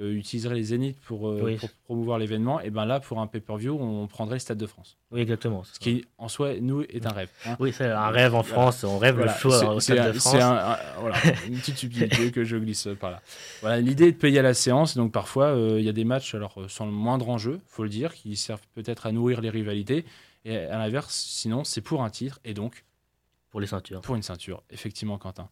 euh, utiliseraient les zéniths pour, euh, Oui. pour promouvoir l'événement. Et ben là, pour un pay-per-view, on prendrait le Stade de France. Oui, exactement. Ce qui, en soi, nous, est un rêve. hein. Oui, c'est un rêve en France. On rêve Voilà, le c'est- au c'est Stade un- de c'est France. un- un- voilà, une petite subtilité que je glisse par là. Voilà, L'idée est de payer à la séance, donc parfois euh, il y a des matchs alors sans le moindre enjeu, faut le dire, qui servent peut-être à nourrir les rivalités, et à l'inverse, sinon c'est pour un titre et donc Pour les ceintures. pour une ceinture, effectivement, Quentin.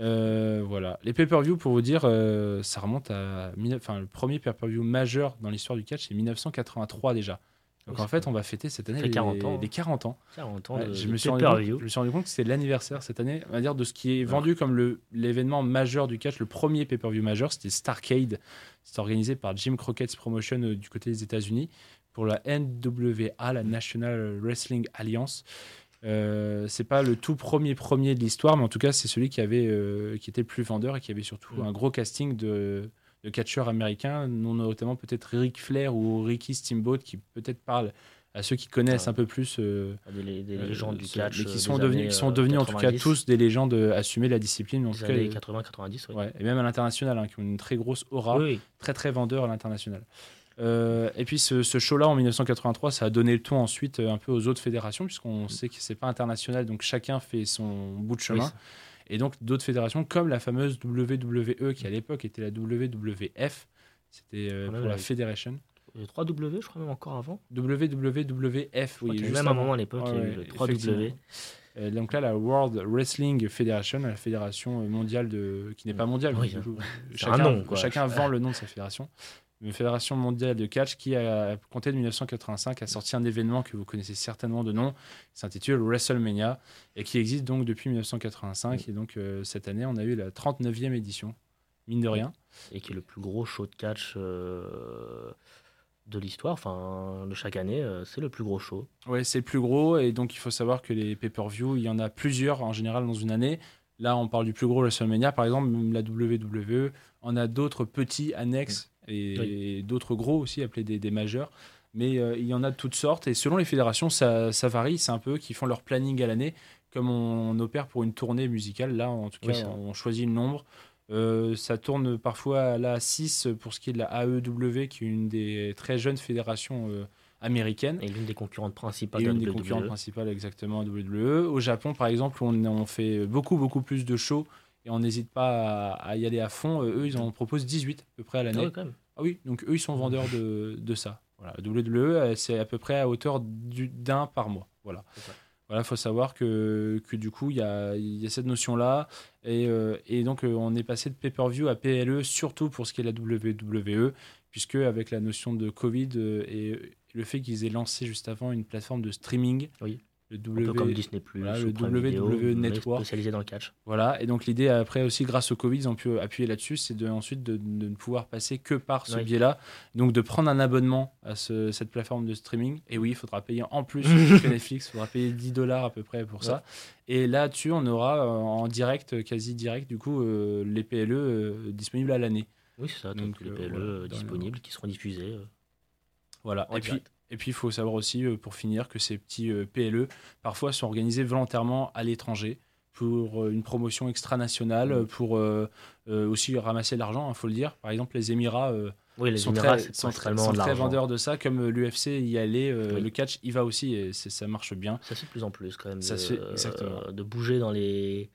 Euh, voilà, les pay-per-view pour vous dire, euh, ça remonte à, enfin le premier pay-per-view majeur dans l'histoire du catch, c'est 1983 déjà. Donc en c'est fait, on va fêter cette année les, 40 ans, hein. les 40 ans. 40 ans de, je, me suis rendu compte, pay-per-view. je me suis rendu compte que c'était l'anniversaire cette année, on va dire, de ce qui est vendu comme l'événement majeur du catch, le premier pay-per-view majeur, c'était Starcade. C'était organisé par Jim Crockett's Promotion euh, du côté des États-Unis pour la NWA, la National Wrestling Alliance. Euh, c'est pas le tout premier premier de l'histoire, mais en tout cas, c'est celui qui avait euh, qui était le plus vendeur et qui avait surtout Mm. un gros casting de, de catcheurs américains, notamment peut-être Ric Flair ou Ricky Steamboat, qui peut-être parlent à ceux qui connaissent Ah. un peu plus euh, Des, des euh, légendes du catch. mais qui sont devenus, qui sont devenus en tout cas 90, tous des légendes assumées de la discipline, en Des tout cas, années euh, 80-90, oui. ouais, et même à l'international, hein, qui ont une très grosse aura, Oui, oui. très très vendeur à l'international. Euh, et puis ce, ce show-là en 1983, ça a donné le ton ensuite euh, un peu aux autres fédérations, puisqu'on sait que c'est pas international, donc chacun fait son bout de chemin. Oui, et donc d'autres fédérations, comme la fameuse WWE, qui à l'époque était la WWF, c'était euh, pour la. Federation. Le 3W, je crois même encore avant. WWWF, oui. juste même un avant. moment à l'époque, il y a eu Ouais, le ouais, 3W. effectivement. Euh, donc là, la World Wrestling Federation, la fédération mondiale de, qui n'est pas mondiale. Oui, chacun, un nom, quoi. chacun vend le nom de sa fédération. Une fédération mondiale de catch qui, a compté de 1985, a sorti un événement que vous connaissez certainement de nom, qui s'intitule WrestleMania, et qui existe donc depuis 1985. Et donc euh, cette année, on a eu la 39e édition, mine de rien. Et qui est le plus gros show de catch euh, de l'histoire. Enfin, de chaque année, euh, c'est le plus gros show. Ouais, c'est le plus gros et donc il faut savoir que les pay-per-view, il y en a plusieurs en général dans une année. Là, on parle du plus gros WrestleMania, par exemple, même la WWE. On a d'autres petits annexes et, d'autres gros aussi appelés des, des majeurs. Mais euh, il y en a de toutes sortes et selon les fédérations, ça, ça varie. C'est un peu qui font leur planning à l'année, comme on, opère pour une tournée musicale. Là, en tout cas, on choisit le nombre. Euh, ça tourne parfois à 6 pour ce qui est de la AEW, qui est une des très jeunes fédérations euh, américaines. Et l'une des concurrentes principales Et la une des concurrentes principales exactement à WWE. Au Japon, par exemple, on, on fait beaucoup, beaucoup plus de shows et on n'hésite pas à, à y aller à fond. Euh, Eux, ils en proposent 18 à peu près à Ah l'année. même. Ah oui, donc eux, ils sont vendeurs de, de ça. Voilà. WWE, euh, c'est à peu près à hauteur du- d'un par mois. Voilà. Voilà, faut savoir que, que du coup, il y a, y a cette notion-là. Et, euh, et donc, on est passé de pay-per-view à PLE, surtout pour ce qui est la WWE, puisque avec la notion de Covid et le fait qu'ils aient lancé juste avant une plateforme de streaming, Oui. Le Un W, peu comme Disney+, voilà, le WWE Network. spécialisé dans le catch. Voilà, et donc l'idée après aussi grâce au Covid, ils ont pu appuyer là-dessus, c'est de, ensuite de, de ne pouvoir passer que par ce Oui. biais-là, donc de prendre un abonnement à ce- cette plateforme de streaming. Et oui, il faudra payer en plus que Netflix, il faudra payer 10 dollars à peu près pour ça. Et là-dessus, on aura euh, en direct, quasi direct, du coup, euh, les PLE euh, disponibles à l'année. Oui, c'est ça, Donc, donc les PLE euh, dans disponibles qui seront diffusés. Voilà. En et puis. Et puis, il faut savoir aussi, euh, pour finir, que ces petits euh, PLE, parfois, sont organisés volontairement à l'étranger pour euh, une promotion extra-nationale, Mm. pour euh, euh, aussi ramasser de l'argent, il faut le dire. Par exemple, les Émirats euh, Oui, les sont, Émirats, très, sont, sont vendeurs de ça, comme l'UFC y allait, Oui. le catch y va aussi, et ça marche bien. Ça se fait de plus en plus quand même. Ça de, se fait, exactement. de bouger dans les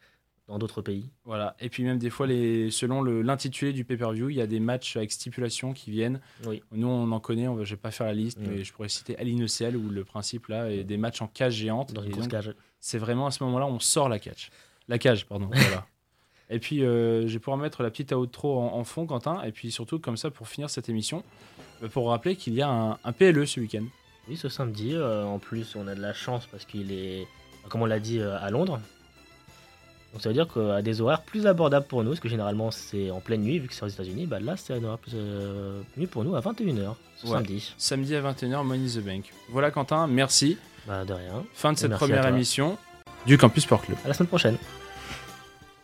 dans d'autres pays. Voilà. Et puis même des fois, les, selon le- l'intitulé du pay-per-view, il y a des matchs avec stipulation qui viennent. Oui. Nous, on en connaît, on va, je vais pas faire la liste, mais je pourrais citer Alinocel où le principe là est des matchs en cage géante. Dans une grosse cage. c'est vraiment à ce moment-là, on sort la catch. La cage, pardon. voilà. Et puis, euh, je vais pouvoir mettre la petite outro en, en fond, Quentin. Et puis surtout, comme ça, pour finir cette émission, euh, pour rappeler qu'il y a un, un PLE ce week-end. Oui, ce samedi. euh, en plus, on a de la chance parce qu'il est, comme on l'a dit, euh, à Londres. Donc ça veut dire qu'à des horaires plus abordables pour nous, parce que généralement c'est en pleine nuit, vu que c'est aux États-Unis, bah là c'est un horaire plus euh, mieux pour nous à 21h, ce Ouais. samedi. Samedi à 21h, Money the Bank. Voilà, Quentin, merci. Bah de rien. Fin de Et cette première émission du Campus Sport Club. À la semaine prochaine.